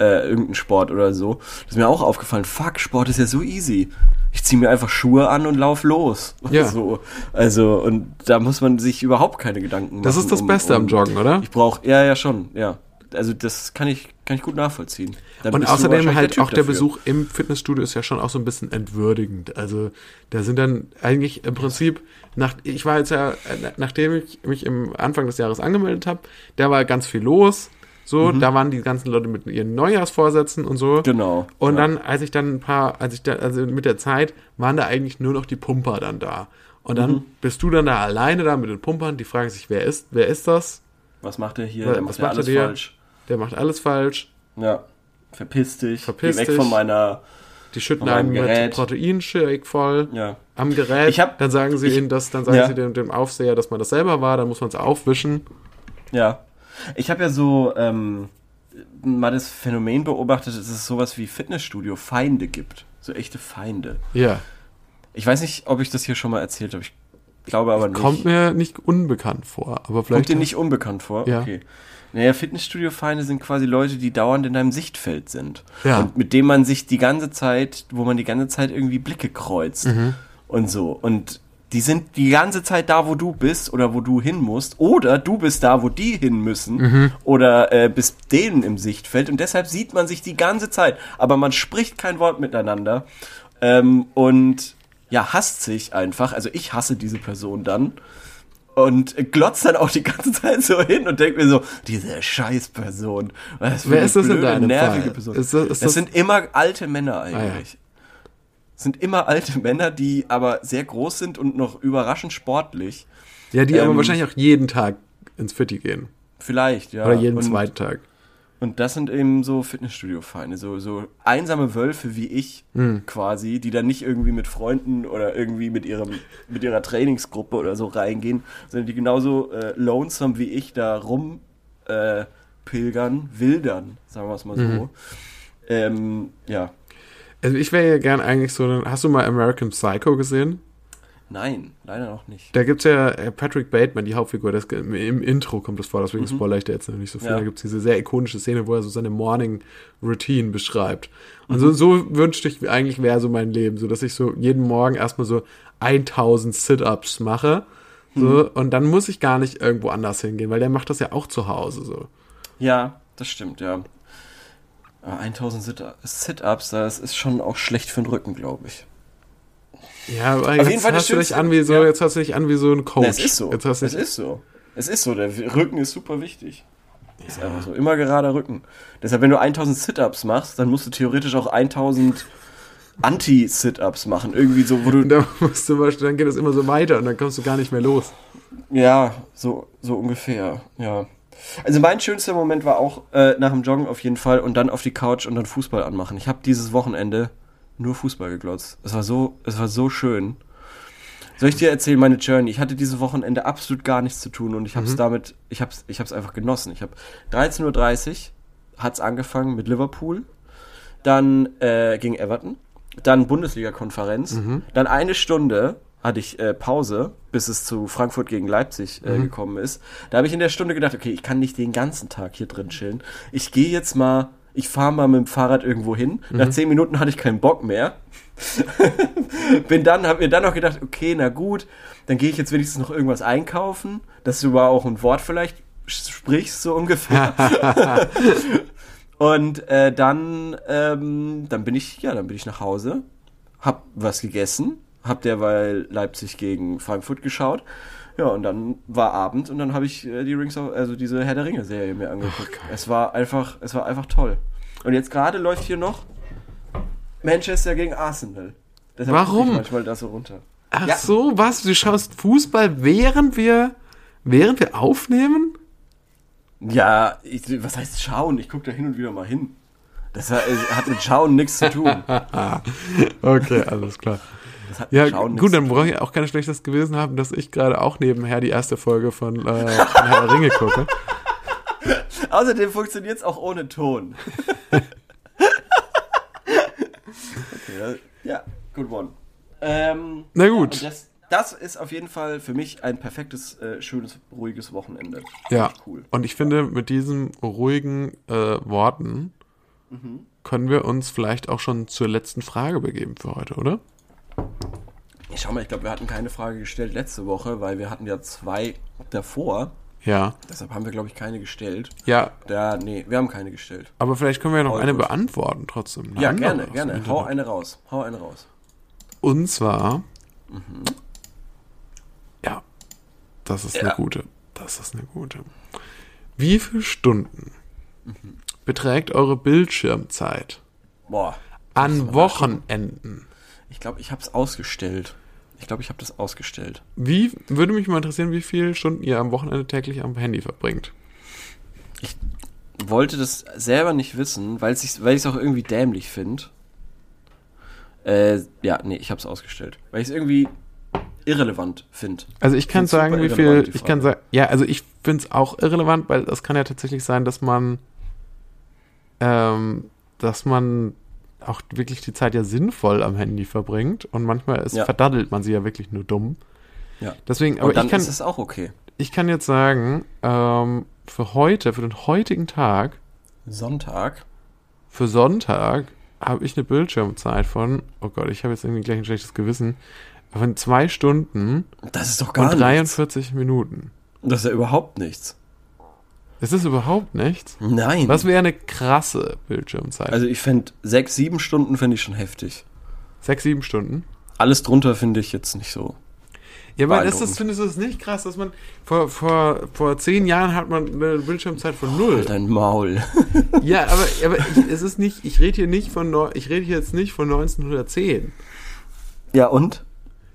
äh, irgendeinen Sport oder so, ist mir auch aufgefallen, fuck, Sport ist ja so easy. Ich ziehe mir einfach Schuhe an und lauf los. Ja. So. Also, und da muss man sich überhaupt keine Gedanken machen. Das ist das um- Beste am um- Joggen, oder? Ich brauche, ja, ja, schon, ja. Also, das kann ich, kann ich gut nachvollziehen. Dann Und außerdem halt Typ auch der dafür. Besuch im Fitnessstudio ist ja schon auch so ein bisschen entwürdigend. Also da sind dann eigentlich im Prinzip, nach, ich war jetzt ja, nachdem ich mich im Anfang des Jahres angemeldet habe, da war ganz viel los. So, da waren die ganzen Leute mit ihren Neujahrsvorsätzen und so. Mhm. Genau. Und ja. dann, als ich dann ein paar, als ich da, also mit der Zeit, waren da eigentlich nur noch die Pumper dann da. Und dann Mhm. bist du dann da alleine da mit den Pumpern, die fragen sich, wer ist, wer ist das? Was macht er hier? Was Der macht er alles dir? falsch. Der macht alles falsch. Ja. Verpiss dich. Verpiss Geh weg dich. von meiner. Die schütten einen mit. Proteinshake voll. Ja. am Gerät. Ich hab- dann sagen sie ich- ihnen das, dann sagen Ja. sie dem, dem Aufseher, dass man das selber war, dann muss man es aufwischen. Ja. Ich habe ja so ähm, mal das Phänomen beobachtet, dass es sowas wie Fitnessstudio-Feinde gibt. So echte Feinde. Ja. Ich weiß nicht, ob ich das hier schon mal erzählt habe. Ich glaube aber nicht. Kommt mir nicht unbekannt vor, aber Kommt vielleicht. dir nicht unbekannt vor? Ja. Okay. Naja, Fitnessstudio-Feinde sind quasi Leute, die dauernd in deinem Sichtfeld sind. Ja. Und mit dem man sich die ganze Zeit, wo man die ganze Zeit irgendwie Blicke kreuzt. Mhm. Und so. Und die sind die ganze Zeit da, wo du bist oder wo du hin musst. Oder du bist da, wo die hin müssen. Mhm. Oder äh, bist denen im Sichtfeld. Und deshalb sieht man sich die ganze Zeit. Aber man spricht kein Wort miteinander. Ähm, und ja, hasst sich einfach. Also ich hasse diese Person dann und glotzt dann auch die ganze Zeit so hin und denkt mir so, diese Scheißperson. Was Wer ist das in blöde, deinem nervige Fall? Person. Ist das- ist das, das- sind immer alte Männer eigentlich. Ah, ja. Sind immer alte Männer, die aber sehr groß sind und noch überraschend sportlich. Ja, die aber ähm, wahrscheinlich auch jeden Tag ins Fitti gehen. Vielleicht, ja. Oder jeden und, zweiten Tag. Und das sind eben so Fitnessstudio-Feinde, so, so einsame Wölfe wie ich Hm. quasi, die dann nicht irgendwie mit Freunden oder irgendwie mit ihrem mit ihrer Trainingsgruppe oder so reingehen, sondern die genauso äh, lonesome wie ich da rum äh, pilgern, wildern, sagen wir es mal so. Mhm. Ähm, ja, Also ich wäre ja gern eigentlich so, ein- hast du mal American Psycho gesehen? Nein, leider noch nicht. Da gibt's ja äh, Patrick Bateman, die Hauptfigur, das, im Intro kommt das vor, deswegen spoilere ich da jetzt noch nicht so viel. Ja. Da gibt's diese sehr ikonische Szene, wo er so seine Morning Routine beschreibt. Und so, so wünschte ich eigentlich wäre so mein Leben, so dass ich so jeden Morgen erstmal so 1000 Sit-Ups mache. So, und dann muss ich gar nicht irgendwo anders hingehen, weil der macht das ja auch zu Hause so. Ja, das stimmt, ja. Aber 1000 Sit- Sit-Ups, das ist schon auch schlecht für den Rücken, glaube ich. Ja, aber jeden jetzt Fall das hast du dich an wie so, ja. jetzt hast du dich an wie so ein Coach. Na, es ist so. Jetzt hast du Es ist so. Es ist so. Der Rücken ist super wichtig. Ist einfach so. Immer gerader Rücken. Deshalb, wenn du 1000 Sit-Ups machst, dann musst du theoretisch auch 1000 Anti-Sit-Ups machen. Irgendwie so, wo und du. da musst du, dann geht es immer so weiter und dann kommst du gar nicht mehr los. Ja, so, so ungefähr. Ja. Also mein schönster Moment war auch äh, nach dem Joggen auf jeden Fall und dann auf die Couch und dann Fußball anmachen. Ich habe dieses Wochenende nur Fußball geglotzt. Es war so, es war so schön. Soll ich dir erzählen, meine Journey? Ich hatte dieses Wochenende absolut gar nichts zu tun und ich habe es damit, ich habe es ich hab's einfach genossen. Ich habe 13.30 Uhr hat's angefangen mit Liverpool, dann äh, gegen Everton, dann Bundesliga-Konferenz, dann eine Stunde hatte ich äh, Pause, bis es zu Frankfurt gegen Leipzig äh, gekommen ist. Da habe ich in der Stunde gedacht, okay, ich kann nicht den ganzen Tag hier drin chillen. Ich gehe jetzt mal, ich fahre mal mit dem Fahrrad irgendwo hin. Nach zehn Minuten hatte ich keinen Bock mehr. Bin dann, habe mir dann noch gedacht, okay, na gut, dann gehe ich jetzt wenigstens noch irgendwas einkaufen, dass du mal auch ein Wort vielleicht sprichst, so ungefähr. Und äh, dann, ähm, dann bin ich, ja, dann bin ich nach Hause, hab was gegessen, hab derweil Leipzig gegen Frankfurt geschaut. Ja, und dann war Abend und dann habe ich äh, die Rings of, also diese Herr der Ringe Serie mir angeguckt. es war einfach, es war einfach toll. Und jetzt gerade läuft hier noch Manchester gegen Arsenal. Deshalb Warum? Ich manchmal da so runter. Ach Ja. so, was? Du schaust Fußball, während wir, während wir aufnehmen? Ja, ich, was heißt schauen? Ich gucke da hin und wieder mal hin. Das hat, äh, hat mit Schauen nichts zu tun. Okay, alles klar. Ja, gut, dann brauche ich auch kein schlechtes Gewissen haben, dass ich gerade auch nebenher die erste Folge von, äh, von Herr der Ringe gucke. Außerdem funktioniert es auch ohne Ton. okay, ja, good one. Ähm, Na gut. Ja, das, das ist auf jeden Fall für mich ein perfektes, äh, schönes, ruhiges Wochenende. Ja, cool. und ich finde, mit diesen ruhigen äh, Worten Mhm. können wir uns vielleicht auch schon zur letzten Frage begeben für heute, oder? Ich schau mal, ich glaube, wir hatten keine Frage gestellt letzte Woche, weil wir hatten ja zwei davor. Ja, Deshalb haben wir, glaube ich, keine gestellt. ja, Da, nee, wir haben keine gestellt. aber vielleicht können wir ja noch Voll eine gut. beantworten trotzdem. Eine Ja, gerne, gerne. Hau eine raus. Hau eine raus. Und zwar, ja, das ist eine Ja. gute. Das ist eine gute. Wie viele Stunden Mhm. beträgt eure Bildschirmzeit Boah. an Wochenenden? Ich glaube, ich habe es ausgestellt. Ich glaube, ich habe das ausgestellt. Wie würde mich mal interessieren, wie viele Stunden ihr am Wochenende täglich am Handy verbringt? Ich wollte das selber nicht wissen, weil ich es auch irgendwie dämlich finde. Äh, ja, nee, ich habe es ausgestellt, weil ich es irgendwie irrelevant finde. Also ich kann sagen, wie viel, ich kann sagen, ja, also ich finde es auch irrelevant, weil es kann ja tatsächlich sein, dass man, ähm, dass man auch wirklich die Zeit ja sinnvoll am Handy verbringt und manchmal ist, Ja. verdaddelt man sie ja wirklich nur dumm. Ja. Deswegen, aber Und dann ich kann, ist es auch okay. ich kann jetzt sagen, ähm, für heute, für den heutigen Tag, Sonntag. für Sonntag, habe ich eine Bildschirmzeit von, oh Gott, ich habe jetzt irgendwie gleich ein schlechtes Gewissen, von zwei Stunden Das ist doch gar und nichts. 43 Minuten. Das ist ja überhaupt nichts. Ist das überhaupt nichts? Nein. Was wäre eine krasse Bildschirmzeit? also ich fände sechs, sieben Stunden finde ich schon heftig. Sechs, sieben Stunden? Alles drunter finde ich jetzt nicht so. Ja, aber ist das, findest du das nicht krass, dass man vor, vor, vor zehn Jahren hat man eine Bildschirmzeit von null. Dein Maul. Ja, aber, aber ich, es ist nicht, ich rede hier nicht von, ich rede hier jetzt nicht von 1910. Ja, und?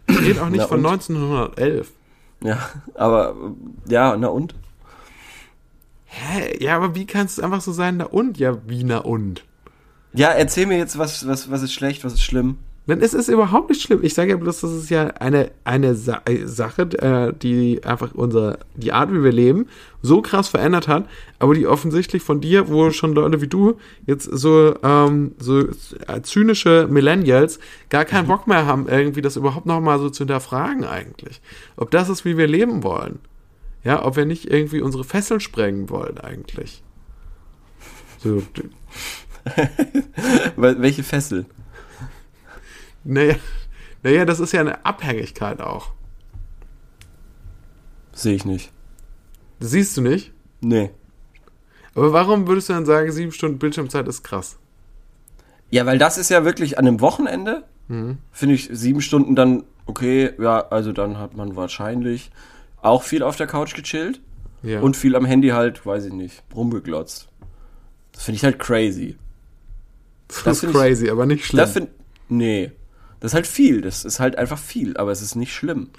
Ich rede auch nicht Na von und? 1911. Ja, aber ja, na und? Hä? Ja, aber wie kann es einfach so sein, na und? Ja, wie na und? Ja, erzähl mir jetzt, was, was, was ist schlecht, was ist schlimm. Denn es ist überhaupt nicht schlimm. Ich sage ja bloß, das ist ja eine, eine Sa äh, Sache, äh, die einfach unsere, die Art, wie wir leben, so krass verändert hat, aber die offensichtlich von dir, wo schon Leute wie du jetzt so, ähm, so äh, zynische Millennials gar keinen Bock mehr haben, irgendwie das überhaupt nochmal so zu hinterfragen eigentlich. Ob das ist, wie wir leben wollen. Ja, ob wir nicht irgendwie unsere Fesseln sprengen wollen eigentlich. So, Welche Fessel? naja, naja, das ist ja eine Abhängigkeit auch. Sehe ich nicht. Das siehst du nicht? Nee. Aber warum würdest du dann sagen, sieben Stunden Bildschirmzeit ist krass? Ja, weil das ist ja wirklich an einem Wochenende, finde ich sieben Stunden dann, okay, ja, also dann hat man wahrscheinlich auch viel auf der Couch gechillt Ja. und viel am Handy halt, weiß ich nicht, rumgeglotzt. Das finde ich halt crazy. das ist find ich- crazy, aber nicht schlimm. Das find, nee, das ist halt viel, das ist halt einfach viel, aber es ist nicht schlimm.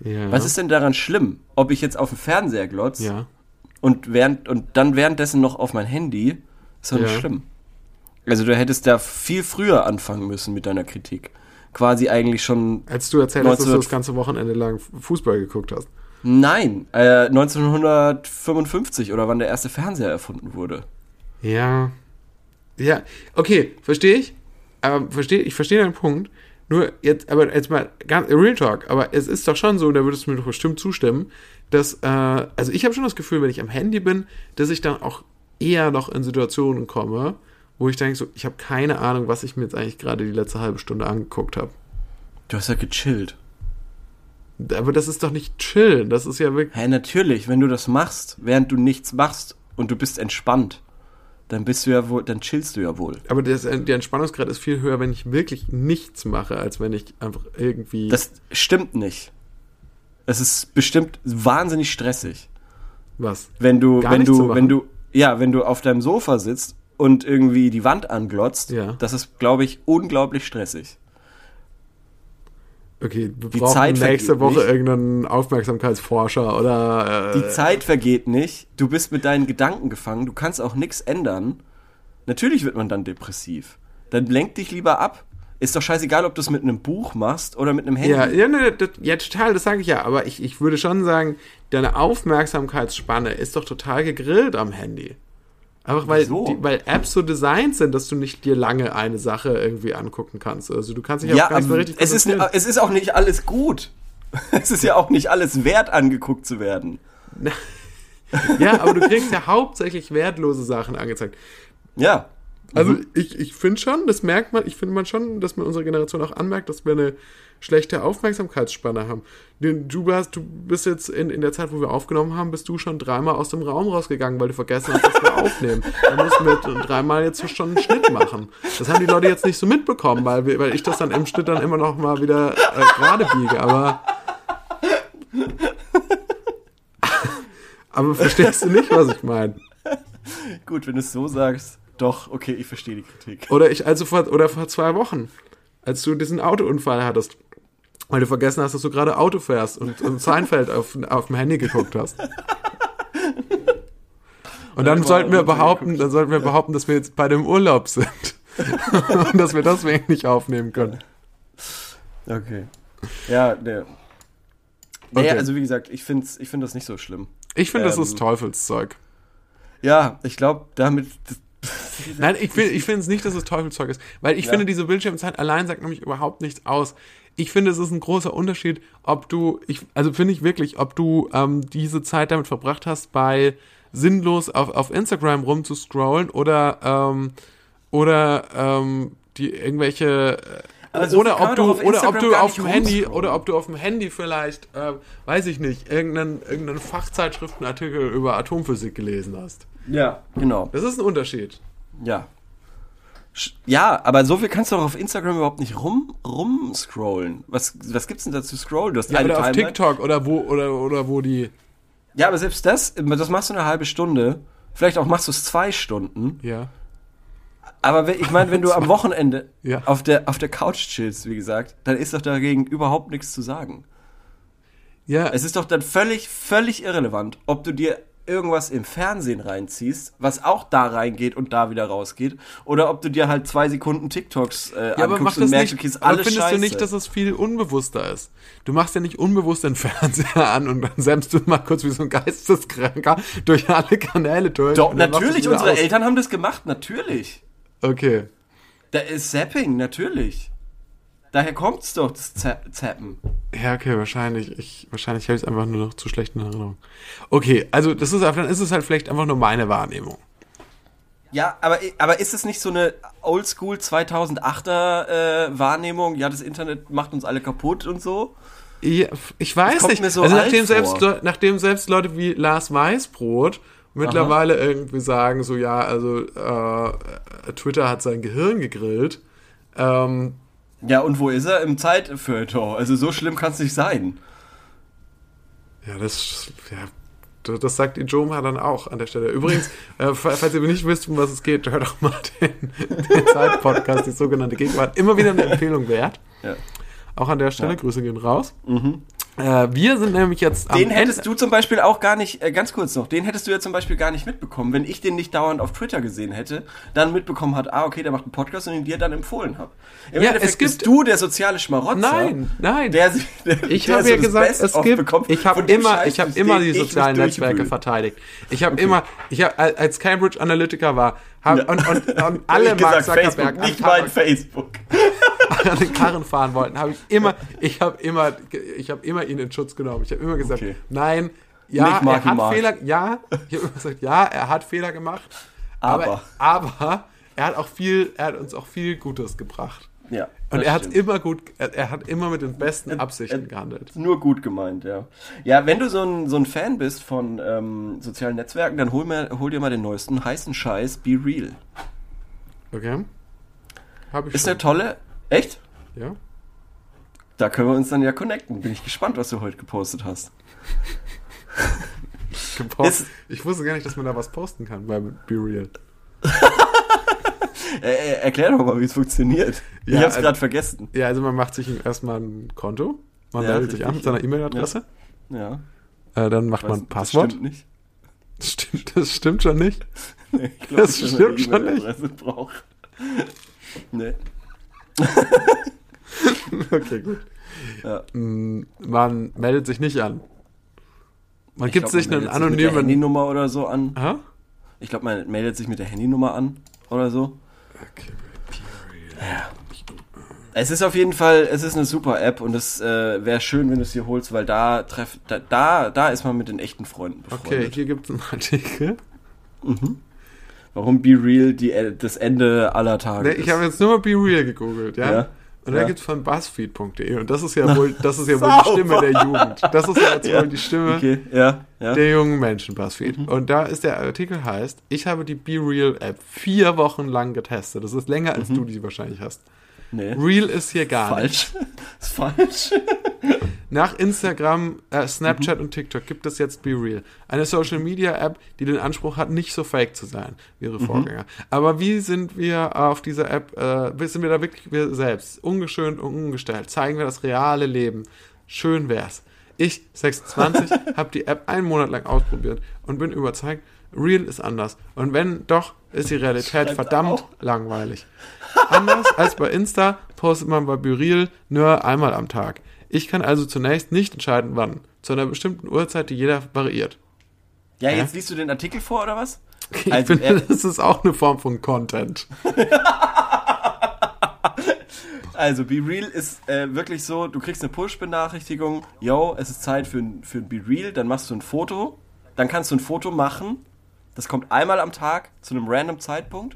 ja. Was ist denn daran schlimm? Ob ich jetzt auf den Fernseher glotz Ja. und, während, und dann währenddessen noch auf mein Handy, ist doch nicht schlimm. Also du hättest da viel früher anfangen müssen mit deiner Kritik. Quasi eigentlich schon, Als du erzählt hast, dass du 1900 das ganze Wochenende lang Fußball geguckt hast. Nein, äh, 1955 oder wann der erste Fernseher erfunden wurde. Ja. Ja, okay, verstehe ich. Aber verstehe, ich verstehe deinen Punkt. Nur jetzt, aber jetzt mal ganz Real Talk, aber es ist doch schon so, da würdest du mir doch bestimmt zustimmen, dass, äh, also ich habe schon das Gefühl, wenn ich am Handy bin, dass ich dann auch eher noch in Situationen komme, wo ich denke so, ich habe keine Ahnung, was ich mir jetzt eigentlich gerade die letzte halbe Stunde angeguckt habe. Du hast ja gechillt. Aber das ist doch nicht chillen, das ist ja wirklich. Hä, natürlich, wenn du das machst, während du nichts machst und du bist entspannt, dann bist du ja wohl, dann chillst du ja wohl. Aber das, der Entspannungsgrad ist viel höher, wenn ich wirklich nichts mache, als wenn ich einfach irgendwie. Das stimmt nicht. Es ist bestimmt wahnsinnig stressig. was? Wenn du, Gar wenn du, wenn du, ja, wenn du auf deinem Sofa sitzt und irgendwie die Wand anglotzt, Ja. das ist, glaube ich, unglaublich stressig. Okay, wir Die brauchen Zeit nächste Woche nicht. irgendeinen Aufmerksamkeitsforscher oder. Äh, Die Zeit vergeht nicht, du bist mit deinen Gedanken gefangen, du kannst auch nichts ändern. Natürlich wird man dann depressiv. Dann lenk dich lieber ab. Ist doch scheißegal, ob du es mit einem Buch machst oder mit einem Handy. Ja, ja, ne, das, ja, total, das sage ich ja. Aber ich, ich würde schon sagen, deine Aufmerksamkeitsspanne ist doch total gegrillt am Handy. Einfach weil, die, weil Apps so designt sind, dass du nicht dir lange eine Sache irgendwie angucken kannst. Also du kannst dich Ja, auch mehr aber richtig es ist, es ist auch nicht alles gut. Es ist ja auch nicht alles wert, angeguckt zu werden. Ja, aber du kriegst ja hauptsächlich wertlose Sachen angezeigt. Ja. Also Mhm. ich, ich finde schon, das merkt man, ich finde man schon, dass man unserer Generation auch anmerkt, dass wir eine schlechte Aufmerksamkeitsspanne haben. Du, du, hast, du bist jetzt in, in der Zeit, wo wir aufgenommen haben, bist du schon dreimal aus dem Raum rausgegangen, weil du vergessen hast, dass wir aufnehmen. Da mussten wir dreimal jetzt schon einen Schnitt machen. Das haben die Leute jetzt nicht so mitbekommen, weil, wir, weil ich das dann im Schnitt dann immer noch mal wieder äh, gerade biege, aber aber verstehst du nicht, was ich meine? Gut, wenn du es so sagst. Doch, okay, ich verstehe die Kritik. Oder ich, also vor, oder vor zwei Wochen, als du diesen Autounfall hattest, weil du vergessen hast, dass du gerade Auto fährst und, und Seinfeld auf, auf dem Handy geguckt hast. Und dann sollten wir behaupten, dann sollten wir behaupten, dass wir jetzt bei dem Urlaub sind. und dass wir deswegen nicht aufnehmen können. Okay. Ja, der. Okay. Naja, also wie gesagt, ich finde ich find das nicht so schlimm. Ich finde, das Ähm, ist Teufelszeug. Ja, ich glaube, damit. Nein, ich, will- ich finde es nicht, dass es Teufelszeug ist, weil ich Ja. finde, diese Bildschirmzeit allein sagt nämlich überhaupt nichts aus. Ich finde, es ist ein großer Unterschied, ob du, ich, also finde ich wirklich, ob du ähm, diese Zeit damit verbracht hast, bei sinnlos auf, auf Instagram rumzuscrollen oder, ähm, oder ähm, die irgendwelche Aber so viel oder ob du auf oder ob du auf dem Handy oder ob du auf dem Handy vielleicht äh, weiß ich nicht irgendeinen irgendeinen Fachzeitschriftenartikel über Atomphysik gelesen hast. Ja. Genau. Das ist ein Unterschied. Ja. Ja, aber so viel kannst du doch auf Instagram überhaupt nicht rum, rumscrollen. Was, was gibt's denn da zu scrollen? Du hast Ja, eine oder auf Timeline. TikTok oder wo oder oder wo die Ja, aber selbst das, das machst du eine halbe Stunde. Vielleicht auch machst du es zwei Stunden. ja Aber ich meine, wenn du am Wochenende Ja. auf, der, auf der Couch chillst, wie gesagt, dann ist doch dagegen überhaupt nichts zu sagen. ja Es ist doch dann völlig, völlig irrelevant, ob du dir irgendwas im Fernsehen reinziehst, was auch da reingeht und da wieder rausgeht, oder ob du dir halt zwei Sekunden TikToks äh, ja, aber anguckst und merkst, okay, ist aber alles findest scheiße. du nicht, dass es viel unbewusster ist? Du machst ja nicht unbewusst den Fernseher an und dann semmst du mal kurz wie so ein Geisteskranker durch alle Kanäle durch. Doch, natürlich, unsere aus. Eltern haben das gemacht, natürlich. Okay. Da ist Zapping, natürlich. Daher kommt's doch, das Za- Zappen. Ja, okay, wahrscheinlich. Ich, wahrscheinlich habe ich es einfach nur noch zu schlechten Erinnerungen. Okay, also das ist, dann ist es halt vielleicht einfach nur meine Wahrnehmung. Ja, aber, aber ist es nicht so eine Oldschool 2008er äh, Wahrnehmung? Ja, das Internet macht uns alle kaputt und so. Ja, ich weiß kommt nicht. so also nachdem selbst, nachdem selbst Leute wie Lars Weißbrot mittlerweile irgendwie sagen, so ja, also äh, Twitter hat sein Gehirn gegrillt. Ähm, Ja, und wo ist er? Im Zeitfeuilleton. Also so schlimm kann es nicht sein. ja, das, ja, das- sagt die Joma dann auch an der Stelle. Übrigens, äh, fa- falls ihr nicht wisst, um was es geht, hört doch mal den, den Zeit-Podcast, die sogenannte Gegenwart. Immer wieder eine Empfehlung wert. Ja. Auch an der Stelle, Ja. Grüße gehen raus. Äh, wir sind nämlich jetzt am Den hättest Ende. du zum Beispiel auch gar nicht, äh, ganz kurz noch, den hättest du ja zum Beispiel gar nicht mitbekommen, wenn ich den nicht dauernd auf Twitter gesehen hätte, dann mitbekommen hat, ah, okay, der macht einen Podcast und ihn dir dann empfohlen habe. Im Ja, Endeffekt es gibt- bist du der soziale Schmarotzer. Nein, nein. Der, der, Ich habe ja gesagt, Best es gibt. bekommt Ich habe immer, Scheiß, ich habe durch immer den die sozialen Netzwerke verteidigt. Ich habe immer, ich habe als Cambridge Analytica war, hab, Ja. und, und, und alle ich Mark gesagt, Zuckerberg Facebook, nicht mein Facebook. an den Karren fahren wollten, habe ich immer, ich habe immer, ich habe immer ihn in Schutz genommen. Ich habe immer gesagt, Okay. nein, ja, er hat Mark. Fehler, ja, ich habe immer gesagt, ja, er hat Fehler gemacht, Aber. aber, aber er hat auch viel, er hat uns auch viel Gutes gebracht. Ja. Und das er hat stimmt. immer gut, er, er hat immer mit den besten Absichten gehandelt. Nur gut gemeint, ja. Ja, wenn du so ein, so ein Fan bist von ähm, sozialen Netzwerken, dann hol, mir, hol dir mal den neuesten heißen Scheiß, Be Real. Okay? Habe ich Ist schon. eine tolle. Echt? ja? Da können wir uns dann ja connecten. Bin ich gespannt, was du heute gepostet hast. gepostet. Ist- Ich wusste gar nicht, dass man da was posten kann bei Be Real. Äh, äh, erklär doch mal, wie es funktioniert. ich Ja, hab's also- gerade vergessen. Ja, also man macht sich erstmal ein Konto, man Ja, meldet sich an mit seiner E-Mail-Adresse, Ja. äh, dann macht man weiß- ein Passwort. Das stimmt nicht. Das stimmt, das stimmt schon nicht. Nee, ich Das dass man stimmt schon nicht. E-Mail-Adresse braucht. Nee. Okay, gut. Ja. Mm, Man meldet sich nicht an. Man Ich gibt glaub, sich man einen meldet Mit der anonymen. Handynummer oder so an. Aha. Ich glaube, man meldet sich mit der Handynummer an oder so. Okay. Es ist auf jeden Fall, es ist eine super App und es äh, wäre schön, wenn du es hier holst, weil da treff, da, da, da ist man mit den echten Freunden Okay, befreundet. hier gibt es einen Artikel. Warum Be Real die, äh, das Ende aller Tage Nee, ist. ich habe jetzt nur Be Real gegoogelt, ja? Ja. Und da Ja. gibt es von BuzzFeed.de und das ist ja wohl, das ist ja wohl die. Stimme der Jugend. Das ist ja jetzt Ja. wohl die Stimme Okay, ja, der jungen Menschen, BuzzFeed. Mhm. Und da ist der Artikel heißt, ich habe die Be Real App vier Wochen lang getestet. Das ist länger, als du die wahrscheinlich hast. Nee. Real ist hier gar nicht. Mhm. Falsch. ist falsch. Nach Instagram, äh, Snapchat Mhm. und TikTok gibt es jetzt Be Real. Eine Social Media App, die den Anspruch hat, nicht so fake zu sein wie Mhm. ihre Vorgänger. Aber wie sind wir auf dieser App, äh, sind wir da wirklich wir selbst? Ungeschönt und ungestellt. Zeigen wir das reale Leben. Schön wär's. Ich, 26, habe die App einen Monat lang ausprobiert und bin überzeugt, Real ist anders. Und wenn doch, ist die Realität Schreibt verdammt auch. langweilig. Anders als bei Insta postet man bei Bereal nur einmal am Tag. Ich kann also zunächst nicht entscheiden, wann. Zu einer bestimmten Uhrzeit, die jeder variiert. Ja, jetzt liest du den Artikel vor, oder was? Ich Also, finde, er- das ist auch eine Form von Content. Also, Be Real ist äh, wirklich so, du kriegst eine Push-Benachrichtigung, yo, es ist Zeit für ein, für ein Be Real, dann machst du ein Foto, dann kannst du ein Foto machen, das kommt einmal am Tag zu einem random Zeitpunkt.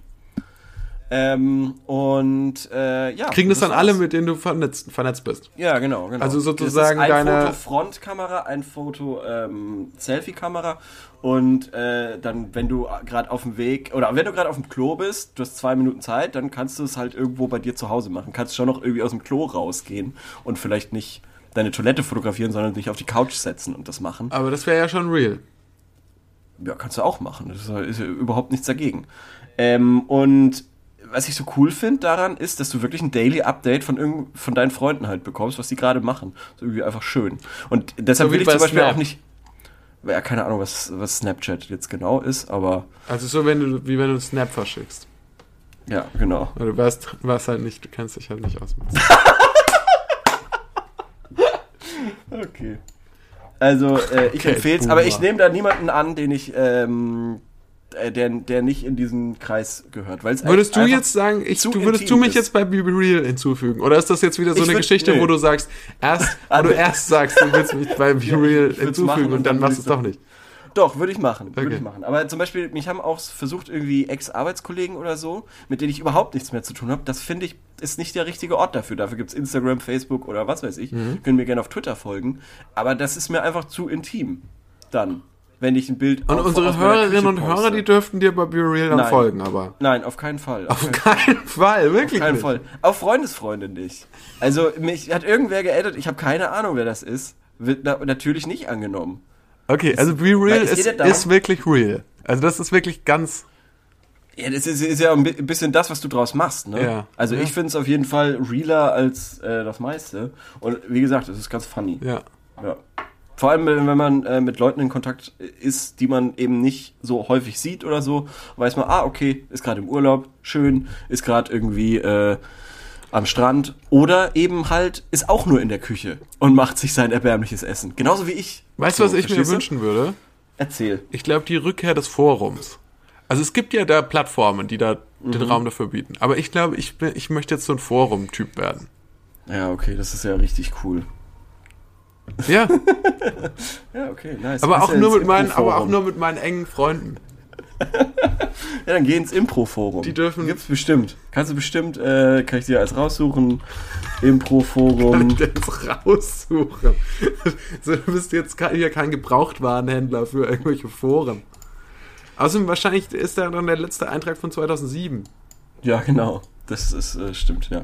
Ähm, und äh, ja. Kriegen das dann alle, mit denen du vernetzt, vernetzt bist. Ja, genau, genau. Also sozusagen das ist ein deine- Foto Frontkamera, ein Foto ähm, Selfie-Kamera und äh, dann, wenn du gerade auf dem Weg oder wenn du gerade auf dem Klo bist, du hast zwei Minuten Zeit, dann kannst du es halt irgendwo bei dir zu Hause machen. Kannst schon noch irgendwie aus dem Klo rausgehen und vielleicht nicht deine Toilette fotografieren, sondern dich auf die Couch setzen und das machen. Aber das wäre ja schon real. Ja, kannst du auch machen. Das ist, ist überhaupt nichts dagegen. Ähm, und was ich so cool finde daran ist, dass du wirklich ein Daily Update von, irgend, von deinen Freunden halt bekommst, was die gerade machen. So irgendwie einfach schön. Und deshalb So will ich zum Beispiel Snap. auch nicht. Ja, keine Ahnung, was, was Snapchat jetzt genau ist, aber Also so, wenn du, wie wenn du einen Snap verschickst. ja, genau. Weil Du weißt, weißt halt nicht, du kennst dich halt nicht aus. mit- Okay. Also, äh, ich empfehle es, aber ich nehme da niemanden an, den ich, ähm, äh, der, der nicht in diesen Kreis gehört. Weil's Würdest du jetzt sagen, ich, du würdest du mich ist. jetzt bei Be Real hinzufügen? Oder ist das jetzt wieder so Ich eine würd- Geschichte, nee. wo du sagst, erst, wo Also- du erst sagst, du willst mich bei Be Real würd's hinzufügen und und dann dann machst du es doch ich nicht? Doch, würde ich machen. Würde Okay. ich machen. Aber zum Beispiel, mich haben auch versucht, irgendwie Ex-Arbeitskollegen oder so, mit denen ich überhaupt nichts mehr zu tun habe. Das finde ich, ist nicht der richtige Ort dafür. Dafür gibt's Instagram, Facebook oder was weiß ich. Mhm. Können mir gerne auf Twitter folgen. Aber das ist mir einfach zu intim. Dann. Wenn ich ein Bild Und auf- unsere Hörerinnen und Hörer, die dürften dir bei Be Real dann Nein. folgen, aber. Nein, auf keinen Fall. Auf Auf keinen Fall, wirklich keinen nicht. Fall. Auf Freundesfreunde nicht. Also, mich hat irgendwer geaddet, ich habe keine Ahnung, wer das ist. Wird na, natürlich nicht angenommen. Okay, also Be Real Weil es ist, darum- ist wirklich real. Also das ist wirklich ganz. Ja, das ist, ist ja ein bi- bisschen das, was du draus machst, ne? Ja. Also Ja. ich finde es auf jeden Fall realer als äh, das meiste. Und wie gesagt, es ist ganz funny. Ja. Ja. Vor allem, wenn man äh, mit Leuten in Kontakt ist, die man eben nicht so häufig sieht oder so, weiß man, ah, okay, ist gerade im Urlaub, schön, ist gerade irgendwie äh, am Strand oder eben halt ist auch nur in der Küche und macht sich sein erbärmliches Essen. Genauso wie ich. Weißt du, So, was ich mir wünschen würde? Erzähl. Ich glaube, die Rückkehr des Forums. Also es gibt ja da Plattformen, die da den Mhm. Raum dafür bieten. Aber ich glaube, ich, bin- ich möchte jetzt so ein Forum-Typ werden. Ja, okay, das ist ja richtig cool. Ja, Ja, okay, nice. aber auch ja nur mit meinen, aber auch nur mit meinen engen Freunden. Ja, dann geh ins Impro-Forum. Die dürfen- Gibt's bestimmt. Kannst du bestimmt, äh, kann ich dir als raussuchen. Impro-Forum. Das raussuchen. So, du bist jetzt hier kein Gebrauchtwarenhändler für irgendwelche Foren. Außerdem wahrscheinlich ist da dann der letzte Eintrag von 2007. Ja, genau. Das ist, äh, stimmt, ja.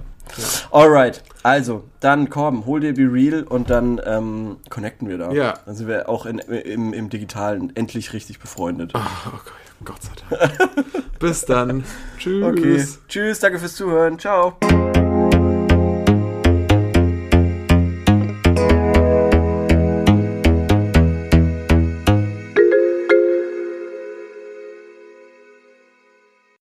Alright, also, dann komm, hol dir Be Real und dann ähm, connecten wir da. Ja. Dann sind wir auch in, im, im Digitalen endlich richtig befreundet. Oh Gott, Gott sei Dank. Bis dann. Tschüss. Okay. Tschüss, danke fürs Zuhören. Ciao.